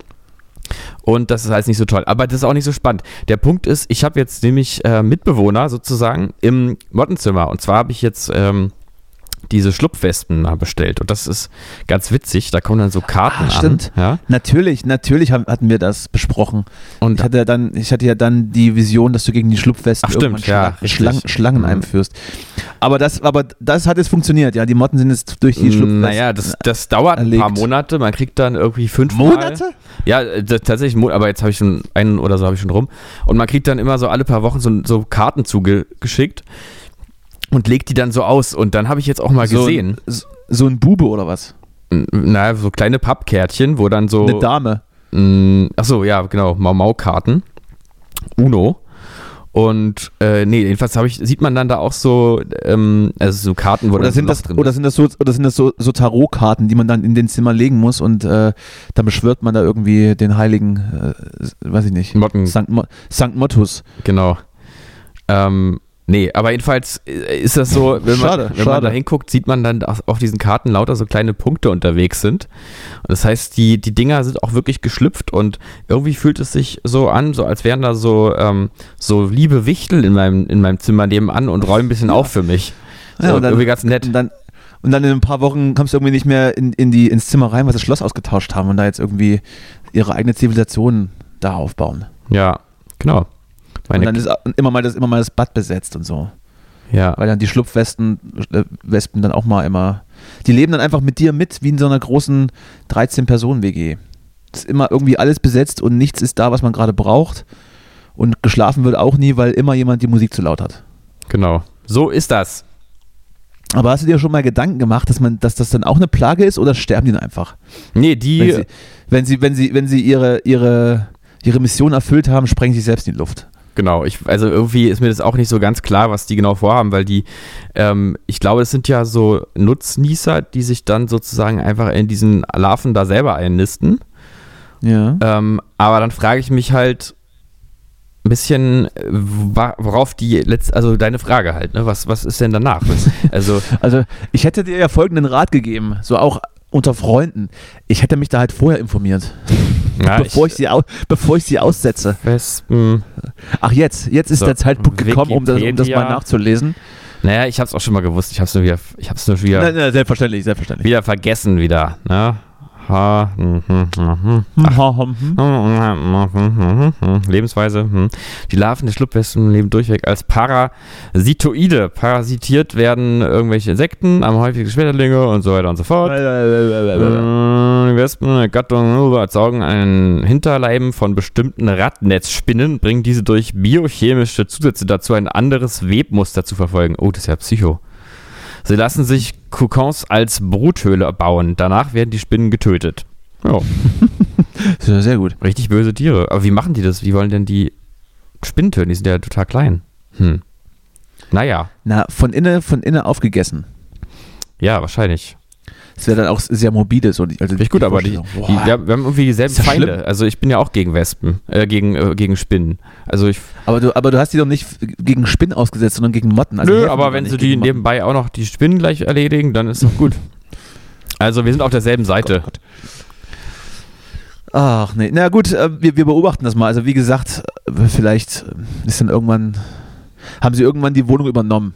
Und das ist alles nicht so toll. Aber das ist auch nicht so spannend. Der Punkt ist, ich habe jetzt nämlich äh, Mitbewohner sozusagen im Mottenzimmer. Und zwar habe ich jetzt ähm, diese Schlupfwespen mal bestellt. Und das ist ganz witzig. Da kommen dann so Karten Ah, stimmt. an. Ja? Natürlich, natürlich haben, hatten wir das besprochen. Und Ich hatte, ja dann, ich hatte ja dann die Vision, dass du gegen die Schlupfwespen Ach, stimmt, ja, Schlang, Schlangen Mhm. einführst. Aber das, aber das hat jetzt funktioniert, ja. Die Motten sind jetzt durch die Schlupfwespen. Naja, das, das dauert ein erlegt. paar Monate. Man kriegt dann irgendwie fünf Monate? Ja, äh, das- tatsächlich, aber jetzt habe ich schon einen oder so habe ich schon rum. Und man kriegt dann immer so alle paar Wochen so, so Karten zugeschickt und legt die dann so aus. Und dann habe ich jetzt auch mal so, gesehen, Ein, so ein Bube oder was? n- naja, so kleine Pappkärtchen, wo dann so. Eine Dame. Mm, Ach so, ja, genau. Mau-Mau-Karten. Uno. Und äh, nee, jedenfalls habe ich, sieht man dann da auch so, ähm, also so Karten, wo Oder dann sind, das, drin oder sind das so, oder sind das so, so Tarotkarten, die man dann in den Zimmer legen muss und äh, dann beschwört man da irgendwie den heiligen, äh, weiß ich nicht, Motten. Sankt, Mo Sankt Mottus. Genau. Ähm, nee, aber jedenfalls äh, ist das so, wenn, Schade, man, wenn man da hinguckt, sieht man dann, dass auf diesen Karten lauter so kleine Punkte unterwegs sind. Und das heißt, die, die Dinger sind auch wirklich geschlüpft und irgendwie fühlt es sich so an, so als wären da so, ähm, so liebe Wichtel in meinem, in meinem Zimmer nebenan und räumen ein bisschen auf für mich. So, Ja, und dann- irgendwie ganz nett. Und dann, und dann in ein paar Wochen kommst du irgendwie nicht mehr in, in die, ins Zimmer rein, weil sie das Schloss ausgetauscht haben und da jetzt irgendwie ihre eigene Zivilisation da aufbauen. Ja, genau. Und dann ist immer mal, das, immer mal das Bad besetzt und so. Ja. Weil dann die Schlupfwespen äh, Wespen dann auch mal immer. Die leben dann einfach mit dir mit, wie in so einer großen 13-Personen-WG. Ist immer irgendwie alles besetzt und nichts ist da, was man gerade braucht. Und geschlafen wird auch nie, weil immer jemand die Musik zu laut hat. Genau. So ist das. Aber hast du dir schon mal Gedanken gemacht, dass man, dass das dann auch eine Plage ist oder sterben die dann einfach? Nee, die. Wenn sie, wenn sie, wenn sie, wenn sie ihre, ihre, ihre Mission erfüllt haben, sprengen sie selbst in die Luft. Genau, ich, also irgendwie ist mir das auch nicht so ganz klar, was die genau vorhaben, weil die, ähm, ich glaube, es sind ja so Nutznießer, die sich dann sozusagen einfach in diesen Larven da selber einnisten. Ja. Ähm, aber dann frage ich mich halt ein bisschen, worauf die letzt, also deine Frage halt, ne? Was, was ist denn danach? Also, also ich hätte dir ja folgenden Rat gegeben, so auch unter Freunden. Ich hätte mich da halt vorher informiert. Ja, bevor, ich, ich, sie bevor ich sie aussetze. Wespen. Ach, jetzt. Jetzt ist so, der Zeitpunkt gekommen, um das, um das mal nachzulesen. Naja, ich habe es auch schon mal gewusst. Ich habe es nur wieder, ich habe es nur wieder. Nein, nein, selbstverständlich, selbstverständlich. Wieder vergessen wieder. Ne? Lebensweise. Die Larven der Schlupfwespen leben durchweg als Parasitoide. Parasitiert werden irgendwelche Insekten, am häufigsten Schmetterlinge und so weiter und so fort. Die Wespen Gattung erzeugen einen Hinterleiben von bestimmten Radnetzspinnen, bringen diese durch biochemische Zusätze dazu, ein anderes Webmuster zu verfolgen. Oh, das ist ja Psycho. Sie lassen sich Kokons als Bruthöhle bauen. Danach werden die Spinnen getötet. Ja. ja sehr gut. Richtig böse Tiere. Aber wie machen die das? Wie wollen denn die Spinnen töten? Die sind ja total klein. Hm. Naja. Na, von innen, von innen aufgegessen. Ja, wahrscheinlich. Es wäre dann auch sehr morbide. So, also Finde ich gut, aber die, die, wir, haben, irgendwie dieselben Feinde. Schlimm? Also ich bin ja auch gegen Wespen, äh, gegen, äh, gegen Spinnen. Also ich, aber, du, aber du hast die doch nicht gegen Spinnen ausgesetzt, sondern gegen Motten. Also Nö, aber wenn sie die nebenbei auch noch die Spinnen gleich erledigen, dann ist doch gut. also wir sind auf derselben Seite. Gott, Gott. Ach nee, na gut, äh, wir, wir beobachten das mal. Also wie gesagt, äh, vielleicht ist dann irgendwann, haben sie irgendwann die Wohnung übernommen.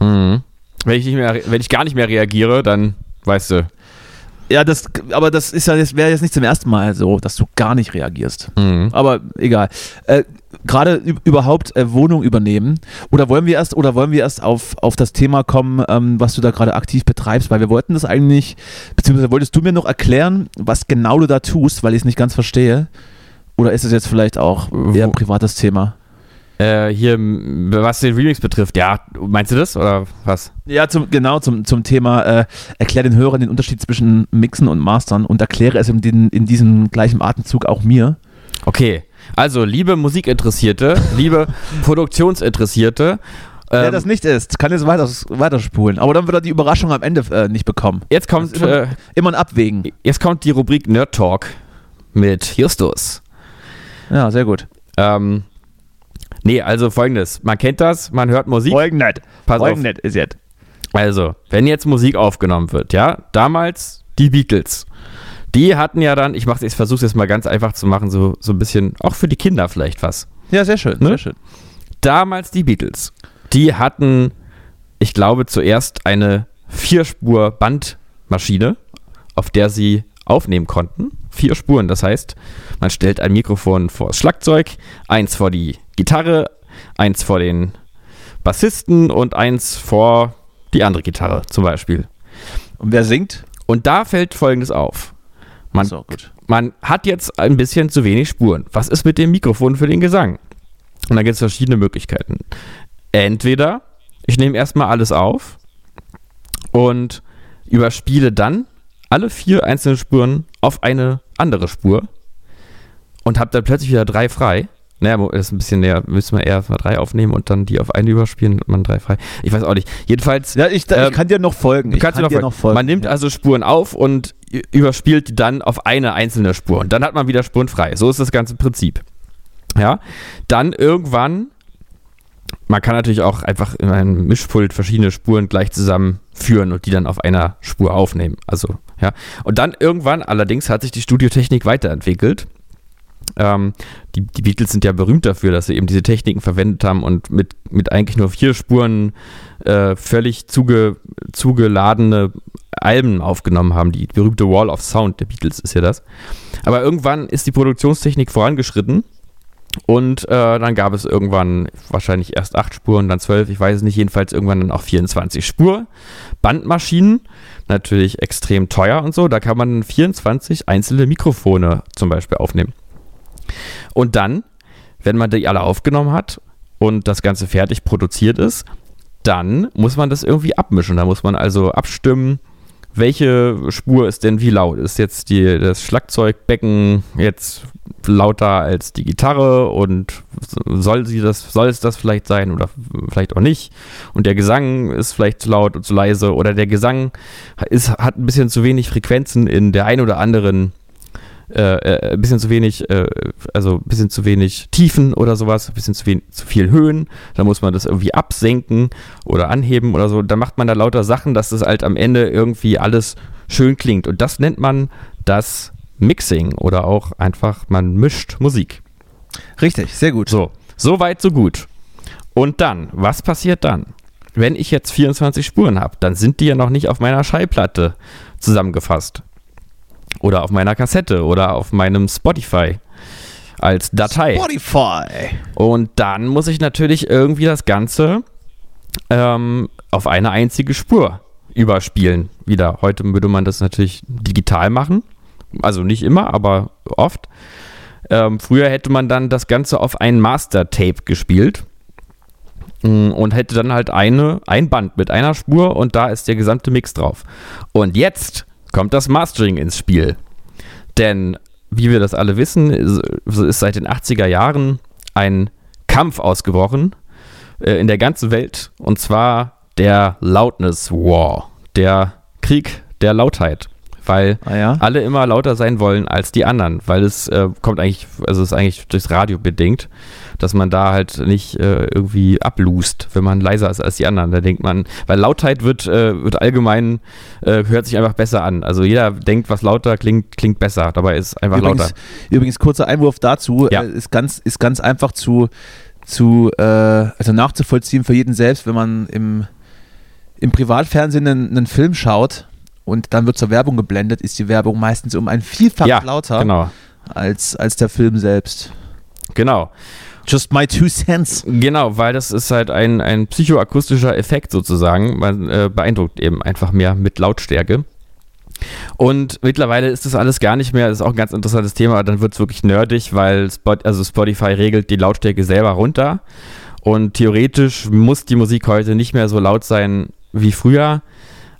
Mhm. Wenn ich, nicht mehr, wenn ich gar nicht mehr reagiere, dann weißt du. Ja, das, aber das ist ja, das wäre jetzt nicht zum ersten Mal so, dass du gar nicht reagierst. Mhm. Aber egal. Äh, Gerade überhaupt äh, Wohnung übernehmen. Oder wollen wir erst, oder wollen wir erst auf, auf das Thema kommen, ähm, was du da gerade aktiv betreibst? Weil wir wollten das eigentlich, beziehungsweise wolltest du mir noch erklären, was genau du da tust, weil ich es nicht ganz verstehe? Oder ist es jetzt vielleicht auch eher ein privates Thema? Äh, hier, was den Remix betrifft, ja, meinst du das oder was? Ja, zum, genau, zum, zum Thema, äh, erklär den Hörern den Unterschied zwischen Mixen und Mastern und erkläre es in, den, in diesem gleichen Atemzug auch mir. Okay, also liebe Musikinteressierte, liebe Produktionsinteressierte, Wer ähm, das nicht ist, kann jetzt weiter, weiterspulen. Aber dann wird er die Überraschung am Ende äh, nicht bekommen. Jetzt kommt immer, äh, immer ein Abwägen. Jetzt kommt die Rubrik Nerd Talk mit Justus. Ja, sehr gut. Ähm, Nee, also folgendes. Man kennt das, man hört Musik. Folgendes. Pass Folgendes ist jetzt. Also, wenn jetzt Musik aufgenommen wird, ja, damals die Beatles. Die hatten ja dann, ich, ich versuche es jetzt mal ganz einfach zu machen, so, so ein bisschen, auch für die Kinder vielleicht was. Ja, sehr schön, ne? sehr schön. Damals die Beatles. Die hatten, ich glaube, zuerst eine Vierspur-Bandmaschine, auf der sie aufnehmen konnten. Vier Spuren, das heißt, man stellt ein Mikrofon vor das Schlagzeug, eins vor die Gitarre, eins vor den Bassisten und eins vor die andere Gitarre zum Beispiel. Und wer singt? Und da fällt Folgendes auf. Man, so, man hat jetzt ein bisschen zu wenig Spuren. Was ist mit dem Mikrofon für den Gesang? Und da gibt es verschiedene Möglichkeiten. Entweder ich nehme erstmal alles auf und überspiele dann alle vier einzelnen Spuren auf eine andere Spur und habe dann plötzlich wieder drei frei. Naja, ist ein bisschen näher. Müssen wir eher mal drei aufnehmen und dann die auf eine überspielen und man drei frei. Ich weiß auch nicht. Jedenfalls. Ja, ich, ähm, ich kann dir noch folgen. Du kannst dir noch, folgen. noch, folgen. Man nimmt ja. also Spuren auf und überspielt die dann auf eine einzelne Spur. Und dann hat man wieder Spuren frei. So ist das ganze Prinzip. Ja. Dann irgendwann. Man kann natürlich auch einfach in einem Mischpult verschiedene Spuren gleich zusammenführen und die dann auf einer Spur aufnehmen. Also, ja. Und dann irgendwann allerdings hat sich die Studiotechnik weiterentwickelt. Ähm, die, die Beatles sind ja berühmt dafür, dass sie eben diese Techniken verwendet haben und mit, mit eigentlich nur vier Spuren äh, völlig zuge, zugeladene Alben aufgenommen haben. Die berühmte Wall of Sound der Beatles ist ja das. Aber irgendwann ist die Produktionstechnik vorangeschritten und äh, dann gab es irgendwann wahrscheinlich erst acht Spuren, dann zwölf, ich weiß es nicht, jedenfalls irgendwann dann auch 24 Spur. Bandmaschinen, natürlich extrem teuer und so. Da kann man 24 einzelne Mikrofone zum Beispiel aufnehmen. Und dann, wenn man die alle aufgenommen hat und das Ganze fertig produziert ist, dann muss man das irgendwie abmischen. Da muss man also abstimmen, welche Spur ist denn wie laut? Ist jetzt die, das Schlagzeugbecken jetzt lauter als die Gitarre und soll sie das, soll es das vielleicht sein oder vielleicht auch nicht? Und der Gesang ist vielleicht zu laut und zu leise oder der Gesang ist, hat ein bisschen zu wenig Frequenzen in der ein oder anderen äh, äh, ein bisschen zu wenig, äh, also ein bisschen zu wenig Tiefen oder sowas, ein bisschen zu, wenig, zu viel Höhen. Da muss man das irgendwie absenken oder anheben oder so. Da macht man da lauter Sachen, dass das halt am Ende irgendwie alles schön klingt. Und das nennt man das Mixing oder auch einfach, man mischt Musik. Richtig, sehr gut. So, so weit, so gut. Und dann, was passiert dann? Wenn ich jetzt 24 Spuren habe, dann sind die ja noch nicht auf meiner Schallplatte zusammengefasst. Oder auf meiner Kassette oder auf meinem Spotify als Datei. Spotify. Und dann muss ich natürlich irgendwie das Ganze ähm, auf eine einzige Spur überspielen. Wieder. Heute würde man das natürlich digital machen. Also nicht immer, aber oft. Ähm, früher hätte man dann das Ganze auf ein Master-Tape gespielt mm, und hätte dann halt eine, ein Band mit einer Spur und da ist der gesamte Mix drauf. Und jetzt kommt das Mastering ins Spiel. Denn, wie wir das alle wissen, ist, seit den 80er Jahren ein Kampf ausgebrochen äh, in der ganzen Welt. Und zwar der Loudness War. Der Krieg der Lautheit. Weil Ah ja? alle immer lauter sein wollen als die anderen. Weil es äh, kommt eigentlich, also es ist eigentlich durchs Radio bedingt, dass man da halt nicht äh, irgendwie ablust, wenn man leiser ist als die anderen. Da denkt man, weil Lautheit wird, äh, wird allgemein, äh, hört sich einfach besser an. Also jeder denkt, was lauter klingt, klingt besser. Dabei ist einfach Übrigens, lauter. übrigens kurzer Einwurf dazu, Ja. äh, ist, ganz, ist ganz einfach zu, zu äh, also nachzuvollziehen für jeden selbst, wenn man im, im Privatfernsehen einen, einen Film schaut und dann wird zur Werbung geblendet, ist die Werbung meistens um ein Vielfach Ja, lauter Genau, als, als der Film selbst. genau. Just my two cents. Genau, weil das ist halt ein, ein psychoakustischer Effekt sozusagen. Man äh, beeindruckt eben einfach mehr mit Lautstärke. Und mittlerweile ist das alles gar nicht mehr, das ist auch ein ganz interessantes Thema, dann wird es wirklich nerdig, weil Spot, also Spotify regelt die Lautstärke selber runter. Und theoretisch muss die Musik heute nicht mehr so laut sein wie früher.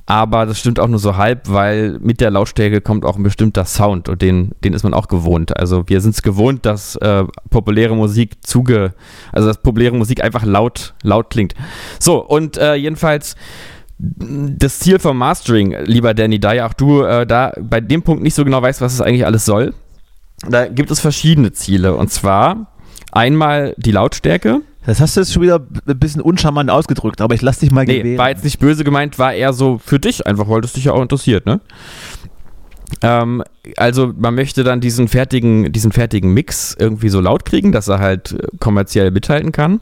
Aber das stimmt auch nur so halb, weil mit der Lautstärke kommt auch ein bestimmter Sound und den, den ist man auch gewohnt. Also wir sind es gewohnt, dass äh, populäre Musik zuge, also dass populäre Musik einfach laut, laut klingt. So, und äh, jedenfalls das Ziel vom Mastering, lieber Danny, da ja auch du äh, da bei dem Punkt nicht so genau weißt, was es eigentlich alles soll, da gibt es verschiedene Ziele. Und zwar einmal die Lautstärke. Das hast du jetzt schon wieder ein bisschen uncharmant ausgedrückt, aber ich lass dich mal Nee, gewähren. war jetzt nicht böse gemeint, war eher so für dich einfach, weil das dich ja auch interessiert, ne? Ähm, also man möchte dann diesen fertigen, diesen fertigen Mix irgendwie so laut kriegen, dass er halt äh, kommerziell mithalten kann.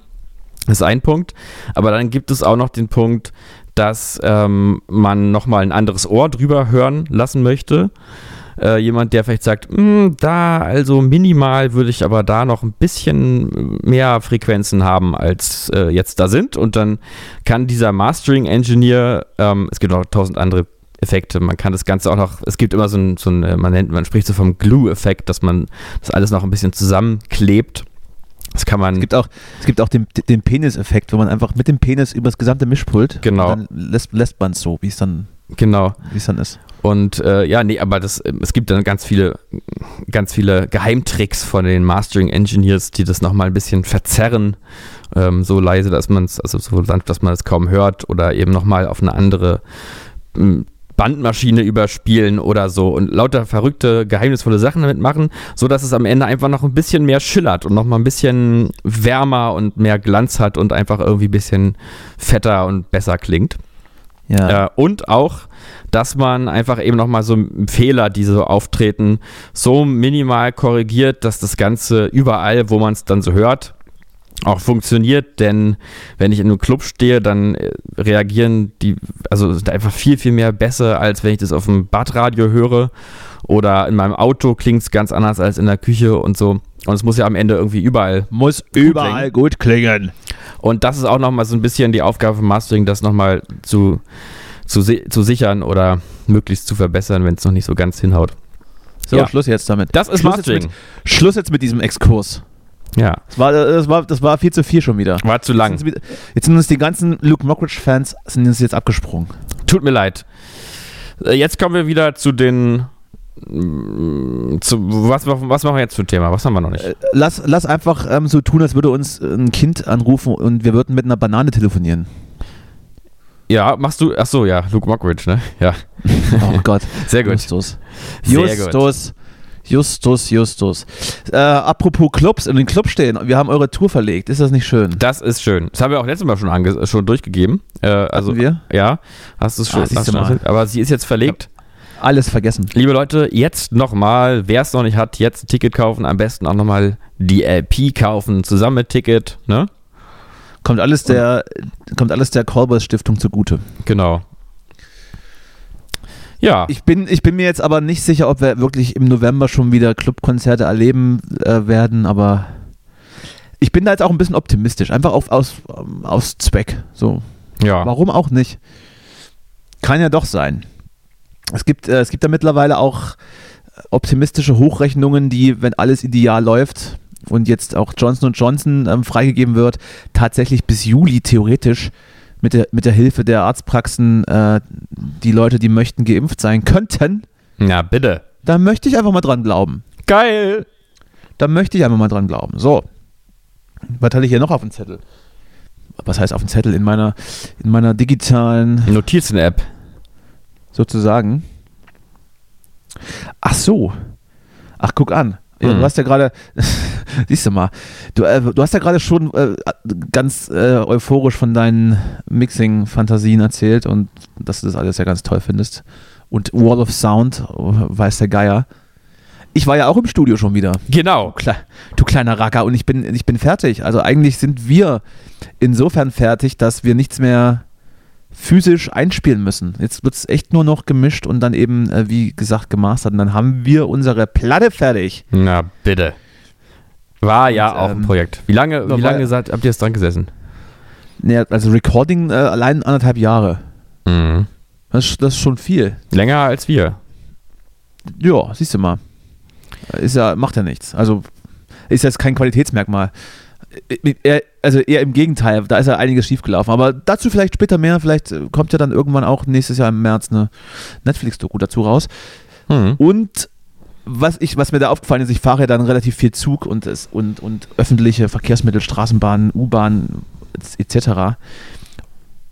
Das ist ein Punkt. Aber dann gibt es auch noch den Punkt, dass ähm, man nochmal ein anderes Ohr drüber hören lassen möchte. Äh, jemand, der vielleicht sagt, "Hm, da, also minimal würde ich aber da noch ein bisschen mehr Frequenzen haben, als äh, jetzt da sind. Und dann kann dieser Mastering-Engineer, ähm, es gibt auch tausend andere Effekte, man kann das Ganze auch noch, es gibt immer so ein, so ein äh, man nennt, man spricht so vom Glue-Effekt, dass man das alles noch ein bisschen zusammenklebt. Das kann man Es gibt auch, es gibt auch den, den Penis-Effekt, wo man einfach mit dem Penis über das gesamte Mischpult Genau. und dann lässt, lässt man es so, wie es dann, genau. wie es dann ist. Und äh, ja, nee, aber das, es gibt dann ganz viele, ganz viele Geheimtricks von den Mastering Engineers, die das nochmal ein bisschen verzerren, ähm, so leise, dass man es, also so sanft, dass man es kaum hört oder eben nochmal auf eine andere ähm, Bandmaschine überspielen oder so und lauter verrückte, geheimnisvolle Sachen damit machen, so dass es am Ende einfach noch ein bisschen mehr schillert und nochmal ein bisschen wärmer und mehr Glanz hat und einfach irgendwie ein bisschen fetter und besser klingt. Ja. Äh, und auch, dass man einfach eben nochmal so Fehler, die so auftreten, so minimal korrigiert, dass das Ganze überall, wo man es dann so hört, auch funktioniert, denn wenn ich in einem Club stehe, dann äh, reagieren die, also sind einfach viel, viel mehr besser, als wenn ich das auf dem Badradio höre oder in meinem Auto klingt es ganz anders als in der Küche und so. Und es muss ja am Ende irgendwie überall. Muss überall gut klingen. Und das ist auch nochmal so ein bisschen die Aufgabe von Mastering, das nochmal zu, zu, si- zu sichern oder möglichst zu verbessern, wenn es noch nicht so ganz hinhaut. So, Ja. Schluss jetzt damit. Das ist Schluss jetzt, mit, Schluss jetzt mit diesem Exkurs. Ja, Das war, das, war, das war viel zu viel schon wieder. war zu lang. Jetzt sind, jetzt sind uns die ganzen Luke Mockridge-Fans sind uns jetzt abgesprungen. Tut mir leid. Äh, Jetzt kommen wir wieder zu den. mm, Zu, was, was machen wir jetzt ein Thema? Was haben wir noch nicht? Äh, Lass, lass einfach ähm, so tun, als würde uns ein Kind anrufen und wir würden mit einer Banane telefonieren. Ja, machst du. Ach so, ja, Luke Mockridge, ne? Ja, Oh Gott. sehr gut. Justus. Sehr gut. Justus. Justus, Justus. Äh, apropos Clubs, in den Club stehen. Wir haben eure Tour verlegt. Ist das nicht schön? Das ist schön. Das haben wir auch letztes Mal schon, schon durchgegeben. Äh, also, Hatten wir? Ja, hast du es schon. Ah, hast schon mal. Aber sie ist jetzt verlegt. Alles vergessen. Liebe Leute, jetzt nochmal, wer es noch nicht hat, jetzt ein Ticket kaufen. Am besten auch nochmal die LP kaufen, zusammen mit Ticket, ne? Kommt alles der, kommt alles der Callboys Stiftung zugute. Genau. Ja, Ich bin, ich bin mir jetzt aber nicht sicher, ob wir wirklich im November schon wieder Clubkonzerte erleben äh, werden, aber ich bin da jetzt auch ein bisschen optimistisch. Einfach auf, aus, ähm, aus Zweck. So. ja. Warum auch nicht? Kann ja doch sein. Es gibt, äh, es gibt da mittlerweile auch optimistische Hochrechnungen, die, wenn alles ideal läuft und jetzt auch Johnson Johnson ähm, freigegeben wird, tatsächlich bis Juli theoretisch mit der, mit der Hilfe der Arztpraxen äh, die Leute, die möchten, geimpft sein könnten. Ja, bitte. Da möchte ich einfach mal dran glauben. Geil. Da möchte ich einfach mal dran glauben. So. Was hatte ich hier noch auf dem Zettel? Was heißt auf dem Zettel? In meiner, in meiner digitalen Notizen-App. sozusagen. Ach so. Ach, guck an. Ja, Hm. Du hast ja gerade, siehst du mal, du, äh, du hast ja gerade schon äh, ganz äh, euphorisch von deinen Mixing-Fantasien erzählt und dass du das alles ja ganz toll findest. Und Wall of Sound, weiß der Geier. Ich war ja auch im Studio schon wieder. Genau. Kle du kleiner Racker und ich bin, ich bin fertig. Also eigentlich sind wir insofern fertig, dass wir nichts mehr physisch einspielen müssen. Jetzt wird es echt nur noch gemischt und dann eben, äh, wie gesagt, gemastert. Und dann haben wir unsere Platte fertig. Na, bitte. War ja Und, auch ein ähm, Projekt. Wie lange, wie lange seid, habt ihr jetzt dran gesessen? Ja, also Recording äh, allein anderthalb Jahre. Mhm. Das, ist- das ist schon viel. Länger als wir. Ja, siehst du mal. Ist ja, macht ja nichts. Also ist jetzt kein Qualitätsmerkmal. Äh, Eher, also eher im Gegenteil, da ist ja einiges schiefgelaufen. Aber dazu vielleicht später mehr. Vielleicht äh, kommt ja dann irgendwann auch nächstes Jahr im März eine Netflix-Doku dazu raus. Mhm. Und was, ich, was mir da aufgefallen ist, ich fahre ja dann relativ viel Zug und, und, und öffentliche Verkehrsmittel, Straßenbahnen, U-Bahn etc.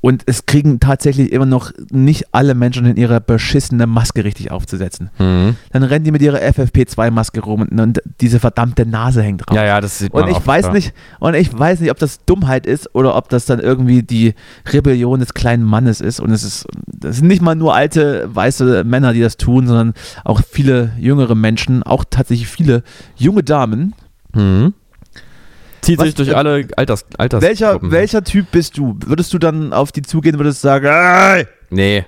Und es kriegen tatsächlich immer noch nicht alle Menschen in ihre beschissene Maske richtig aufzusetzen. Mhm. Dann rennen die mit ihrer FFP2-Maske rum und, und diese verdammte Nase hängt drauf. Ja, ja, das sieht man Und ich oft, weiß ja. nicht, und ich weiß nicht, ob das Dummheit ist oder ob das dann irgendwie die Rebellion des kleinen Mannes ist. Und es ist, das sind nicht mal nur alte weiße Männer, die das tun, sondern auch viele jüngere Menschen, auch tatsächlich viele junge Damen. Mhm. Zieht Was- sich durch alle Alters, Alters Welcher, welcher Typ bist du? Würdest du dann auf die zugehen, würdest sagen, ey, Nee.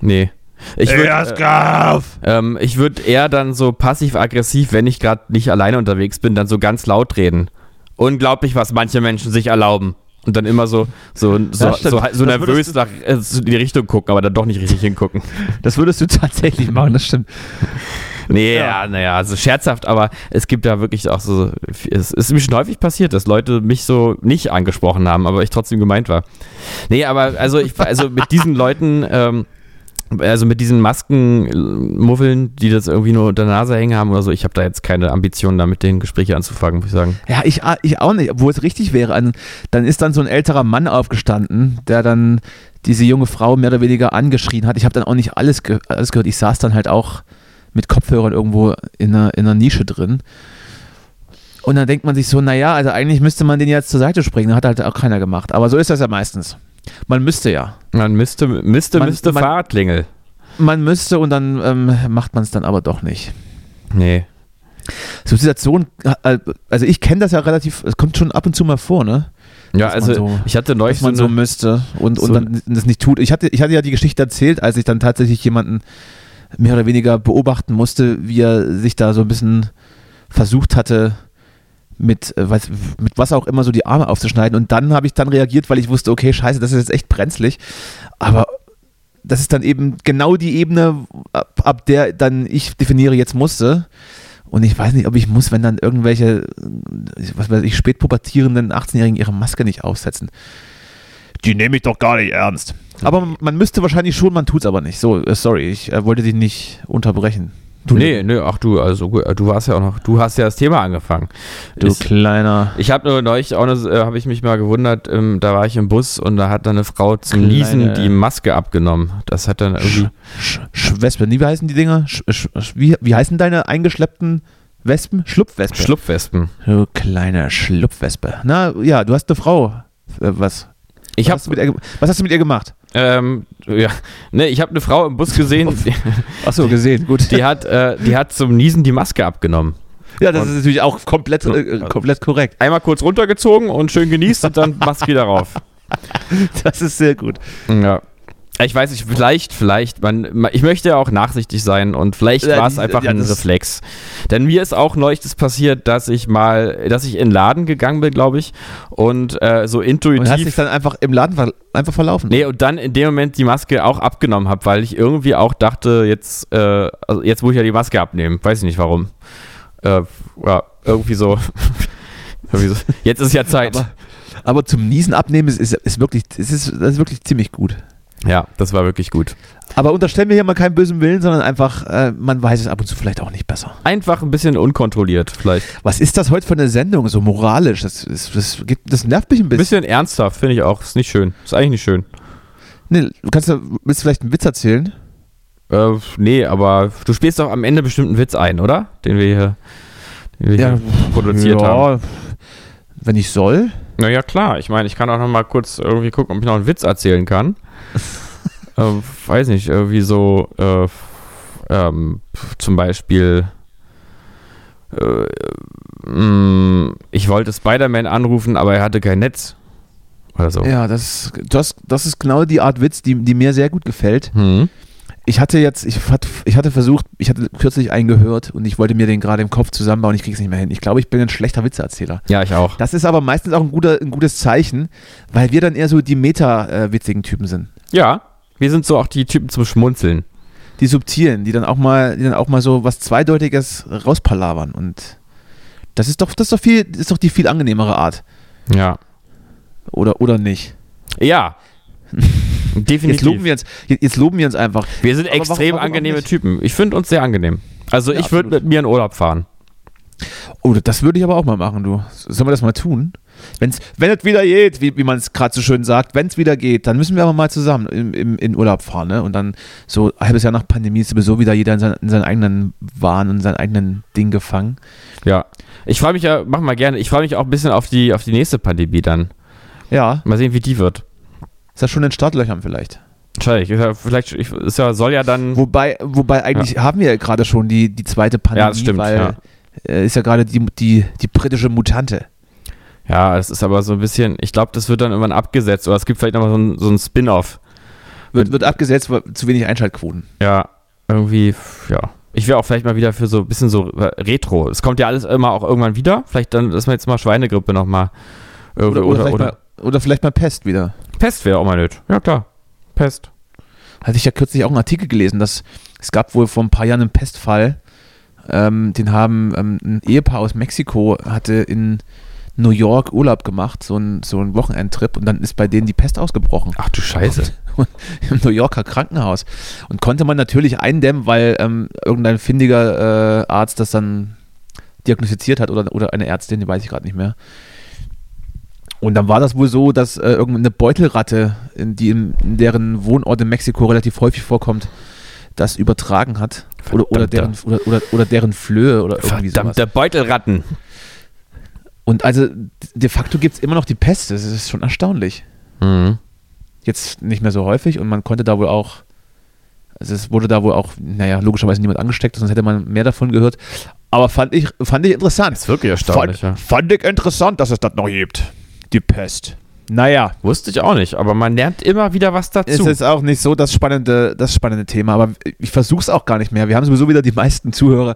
Nee. Ich würde Erskauf! ähm, ich würd eher dann so passiv-aggressiv, wenn ich gerade nicht alleine unterwegs bin, dann so ganz laut reden. Unglaublich, was manche Menschen sich erlauben. Und dann immer so, so, so, Ja, so, so nervös nach, äh, in die Richtung gucken, aber dann doch nicht richtig hingucken. Das würdest du tatsächlich machen, das stimmt. Nee, Ja. ja, naja, also scherzhaft, aber es gibt da wirklich auch so, es ist mir schon häufig passiert, dass Leute mich so nicht angesprochen haben, aber ich trotzdem gemeint war. Nee, aber also ich, also mit diesen Leuten, ähm, also mit diesen Maskenmuffeln, die das irgendwie nur unter der Nase hängen haben oder so, ich habe da jetzt keine Ambitionen, da mit den Gespräche anzufangen, muss ich sagen. Ja, ich, ich auch nicht, obwohl es richtig wäre. An- Dann ist dann so ein älterer Mann aufgestanden, der dann diese junge Frau mehr oder weniger angeschrien hat. Ich habe dann auch nicht alles, ge alles gehört. Ich saß dann halt auch mit Kopfhörern irgendwo in einer, in einer Nische drin. Und dann denkt man sich so, naja, also eigentlich müsste man den jetzt zur Seite springen. Hat halt auch keiner gemacht. Aber so ist das ja meistens. Man müsste ja. Man müsste, müsste, Man- müsste man- Fahrradklingel. Man müsste und dann ähm, macht man es dann aber doch nicht. Nee. So Situation, äh, also ich kenne das ja relativ, es kommt schon ab und zu mal vor, ne? Ja, Dass also so- ich hatte neulich Dass man so so müsste und, und so- dann das nicht tut. Ich hatte, ich hatte ja die Geschichte erzählt, als ich dann tatsächlich jemanden mehr oder weniger beobachten musste, wie er sich da so ein bisschen versucht hatte, mit, äh, was, mit was auch immer so die Arme aufzuschneiden. Und dann habe ich dann reagiert, weil ich wusste, okay, scheiße, das ist jetzt echt brenzlig. Aber das ist dann eben genau die Ebene, ab, ab der dann ich definiere, jetzt musste. Und ich weiß nicht, ob ich muss, wenn dann irgendwelche, was weiß ich, spätpubertierenden 18-Jährigen ihre Maske nicht aufsetzen. Die nehme ich doch gar nicht ernst. Aber man müsste wahrscheinlich schon, man tut es aber nicht. So, äh, sorry, ich äh, wollte dich nicht unterbrechen. Du, Nee, nee, ach du, also gut, du warst ja auch noch, du hast ja das Thema angefangen. du Ich- kleiner. Ich habe nur neulich auch, äh, habe ich mich mal gewundert, ähm, da war ich im Bus und da hat dann eine Frau zum Kleine- Niesen die Maske abgenommen. Das hat dann irgendwie, Sch Schwespe, wie heißen die Dinger? Sch Sch wie, wie heißen deine eingeschleppten Wespen? Schlupfwespe. Schlupfwespen. Du kleine Schlupfwespe. Na ja, du hast eine Frau. Äh, was? Ich was, hast du mit ihr, was hast du mit ihr gemacht? ähm, ja, ne, ich habe eine Frau im Bus gesehen, Achso, gesehen, gut. die hat, äh, die hat zum Niesen die Maske abgenommen. ja, das ist natürlich auch komplett, äh, komplett korrekt. Einmal kurz runtergezogen und schön genießt und dann Maske wieder rauf. Das ist sehr gut. Ja. Ich weiß nicht, vielleicht, vielleicht, man, ich möchte ja auch nachsichtig sein und vielleicht war es einfach ja, ein Reflex. Denn mir ist auch neulich das passiert, dass ich mal, dass ich in den Laden gegangen bin, glaube ich, und äh, so Und hast dich intuitiv. dann einfach im Laden ver einfach verlaufen. Nee, und dann in dem Moment die Maske auch abgenommen habe, weil ich irgendwie auch dachte, jetzt, äh, also jetzt muss ich ja die Maske abnehmen. Weiß ich nicht warum. Äh, ja, irgendwie so. irgendwie so. Jetzt ist ja Zeit. Aber, aber zum Niesen abnehmen ist, ist, ist, wirklich, ist, ist, das ist wirklich ziemlich gut. Ja, das war wirklich gut. Aber unterstellen wir hier mal keinen bösen Willen, sondern einfach, äh, man weiß es ab und zu vielleicht auch nicht besser. Einfach ein bisschen unkontrolliert, vielleicht. Was ist das heute für eine Sendung, so moralisch? Das, das, das, das nervt mich ein Ein bisschen. bisschen ernsthaft, finde ich auch. Ist nicht schön. Ist eigentlich nicht schön. Nee, du kannst du, willst du vielleicht einen Witz erzählen? Äh, nee, aber du spielst doch am Ende bestimmt einen Witz ein, oder? Den wir hier, den wir hier produziert haben. wenn ich soll. Naja, klar. Ich meine, ich kann auch noch mal kurz irgendwie gucken, ob ich noch einen Witz erzählen kann. Äh, weiß nicht, irgendwie so äh, ähm, zum Beispiel äh, mh, ich wollte Spider-Man anrufen, aber er hatte kein Netz. Oder so. Ja, das, das, das ist genau die Art Witz, die, die mir sehr gut gefällt. Hm. Ich hatte jetzt, ich, hat, ich hatte versucht, ich hatte kürzlich einen gehört und ich wollte mir den gerade im Kopf zusammenbauen, ich kriege es nicht mehr hin. Ich glaube, ich bin ein schlechter Witzeerzähler. Ja, ich auch. Das ist aber meistens auch ein, guter, ein gutes Zeichen, weil wir dann eher so die meta-witzigen Typen sind. Ja, wir sind so auch die Typen zum Schmunzeln. Die subtilen, die dann auch mal, die dann auch mal so was Zweideutiges rauspalavern. Und das ist doch, das ist doch viel, das ist doch die viel angenehmere Art. Ja. Oder, oder nicht? Ja. Definitiv. Jetzt loben wir uns, jetzt loben wir uns einfach. Wir sind Aber warum- extrem warum auch angenehme? Typen. Ich finde uns sehr angenehm. Also Ja, ich würde mit mir in Urlaub fahren. Oh, das würde ich aber auch mal machen, du. Sollen wir das mal tun? Wenn's, wenn es wieder geht, wie, wie man es gerade so schön sagt, wenn es wieder geht, dann müssen wir aber mal zusammen im, im, in Urlaub fahren. Ne? Und dann so ein halbes Jahr nach Pandemie ist sowieso wieder jeder in, sein, in seinen eigenen Wahn und seinen eigenen Ding gefangen. Ja. Ich freue mich ja, mach mal gerne, ich freue mich auch ein bisschen auf die, auf die nächste Pandemie dann. Ja, Mal sehen, wie die wird. Ist ja schon in Startlöchern vielleicht. Wahrscheinlich. Ist ja, vielleicht ich- ist ja, soll ja dann. Wobei, wobei eigentlich haben wir ja gerade schon die, die zweite Pandemie, Ja, das stimmt, weil ja. äh, ist ja gerade die, die, die britische Mutante. Ja, es ist aber so ein bisschen, ich glaube, das wird dann irgendwann abgesetzt oder es gibt vielleicht nochmal so ein, so ein Spin-off. Wird, wird abgesetzt, weil zu wenig Einschaltquoten. Ja, irgendwie, ja. Ich wäre auch vielleicht mal wieder für so ein bisschen so äh, Retro. Es kommt ja alles immer auch irgendwann wieder. Vielleicht dann, dass wir jetzt mal Schweinegrippe nochmal. Oder, Oder, oder, oder, vielleicht oder, Mal, oder vielleicht mal Pest wieder. Pest wäre auch mal nett. Ja, klar. Pest. hatte ich ja kürzlich auch einen Artikel gelesen, dass es gab wohl vor ein paar Jahren einen Pestfall. Ähm, den haben ähm, ein Ehepaar aus Mexiko hatte in New York Urlaub gemacht, so ein, so ein Wochenendtrip und dann ist bei denen die Pest ausgebrochen. Ach du Scheiße. Im New Yorker Krankenhaus. Und konnte man natürlich eindämmen, weil ähm, irgendein findiger äh, Arzt das dann diagnostiziert hat oder, oder eine Ärztin, die weiß ich gerade nicht mehr. Und dann war das wohl so, dass äh, irgendeine Beutelratte, in, die in, deren Wohnort in Mexiko relativ häufig vorkommt, das übertragen hat. Oder, oder, deren, oder, oder, oder deren Flöhe oder irgendwie sowas. Verdammte Beutelratten. Und also de facto gibt es immer noch die Pest. Das ist schon erstaunlich. Mhm. Jetzt nicht mehr so häufig und man konnte da wohl auch Also es wurde da wohl auch, naja, logischerweise niemand angesteckt, sonst hätte man mehr davon gehört. Aber fand ich, fand ich interessant. Das ist wirklich erstaunlich, Fand, ja. fand ich interessant, dass es das noch gibt. Die Pest. Naja, Wusste ich auch nicht, aber man lernt immer wieder was ist dazu. jetzt auch nicht so das spannende, das spannende Thema, aber ich versuche es auch gar nicht mehr. Wir haben sowieso wieder die meisten Zuhörer,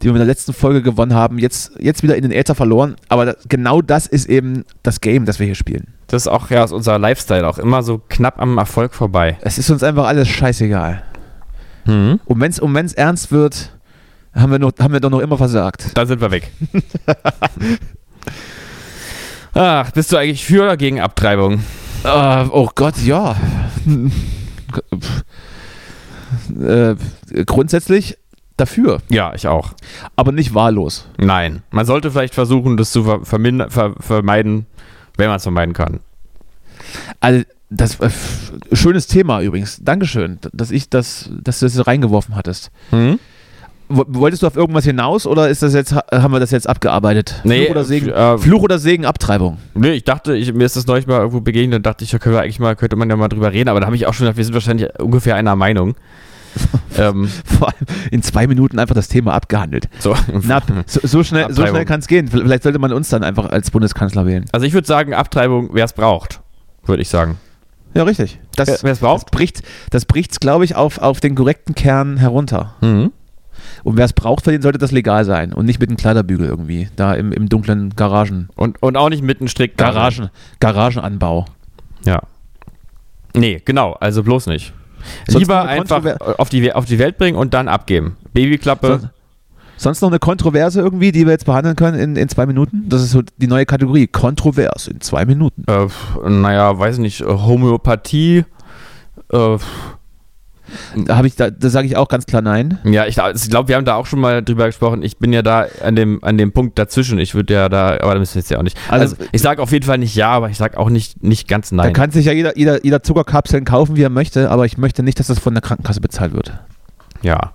die wir mit der letzten Folge gewonnen haben, jetzt, jetzt wieder in den Äther verloren. Aber das, genau das ist eben das Game, das wir hier spielen. Das ist auch ja aus unser Lifestyle auch immer so knapp am Erfolg vorbei. Es ist uns einfach alles scheißegal. Mhm. Und wenn es um wenn's ernst wird, haben wir, noch, haben wir doch noch immer versagt. Da sind wir weg. Ach, bist du eigentlich für oder gegen Abtreibung? Äh, oh Gott, ja. äh, grundsätzlich dafür, Ja, ich auch. aber nicht wahllos. Nein. Man sollte vielleicht versuchen, das zu ver ver vermeiden, wenn man es vermeiden kann. Also, das äh, schönes Thema übrigens. Dankeschön, dass ich das, dass du das reingeworfen hattest. Hm? Wo- Wolltest du auf irgendwas hinaus oder ist das jetzt, ha- haben wir das jetzt abgearbeitet? Nee, Fluch oder Segen, äh, Fluch oder Segen Abtreibung. Nee, ich dachte, ich, mir ist das neulich mal irgendwo begegnet, da dachte ich, da können wir eigentlich mal, könnte man ja mal drüber reden, aber da habe ich auch schon gedacht, wir sind wahrscheinlich ungefähr einer Meinung. ähm, Vor allem in zwei Minuten einfach das Thema abgehandelt. so. Na, so, so schnell, so schnell kann es gehen. Vielleicht sollte man uns dann einfach als Bundeskanzler wählen. Also ich würde sagen, Abtreibung, wer es braucht, würde ich sagen. Ja, richtig. Das, Wer- wer es braucht? Das bricht bricht's, glaube ich, auf, auf den korrekten Kern herunter. Mhm. Und wer es braucht, für den sollte das legal sein und nicht mit einem Kleiderbügel irgendwie, da im, im dunklen Garagen. Und, und auch nicht mit einem Strick. Garagen, Garagenanbau. Ja. Nee, genau, also bloß nicht. Sonst Lieber einfach auf die, auf die Welt bringen und dann abgeben. Babyklappe. So- Sonst noch eine Kontroverse irgendwie, die wir jetzt behandeln können in, in zwei Minuten? Das ist so die neue Kategorie. Kontrovers in zwei Minuten. Äh, naja, weiß nicht, Homöopathie. Äh, Da, hab ich, da, da sage ich auch ganz klar nein. ja, ich, ich glaube, wir haben da auch schon mal drüber gesprochen. Ich bin ja da an dem, an dem Punkt dazwischen. Ich würde ja da, aber da müssen wir jetzt ja auch nicht. Also- Also, ich sage auf jeden Fall nicht ja, aber ich sage auch nicht, nicht ganz Da nein. kann sich ja jeder, jeder, jeder Zuckerkapseln kaufen, wie er möchte, aber ich möchte nicht, dass das von der Krankenkasse bezahlt wird. ja.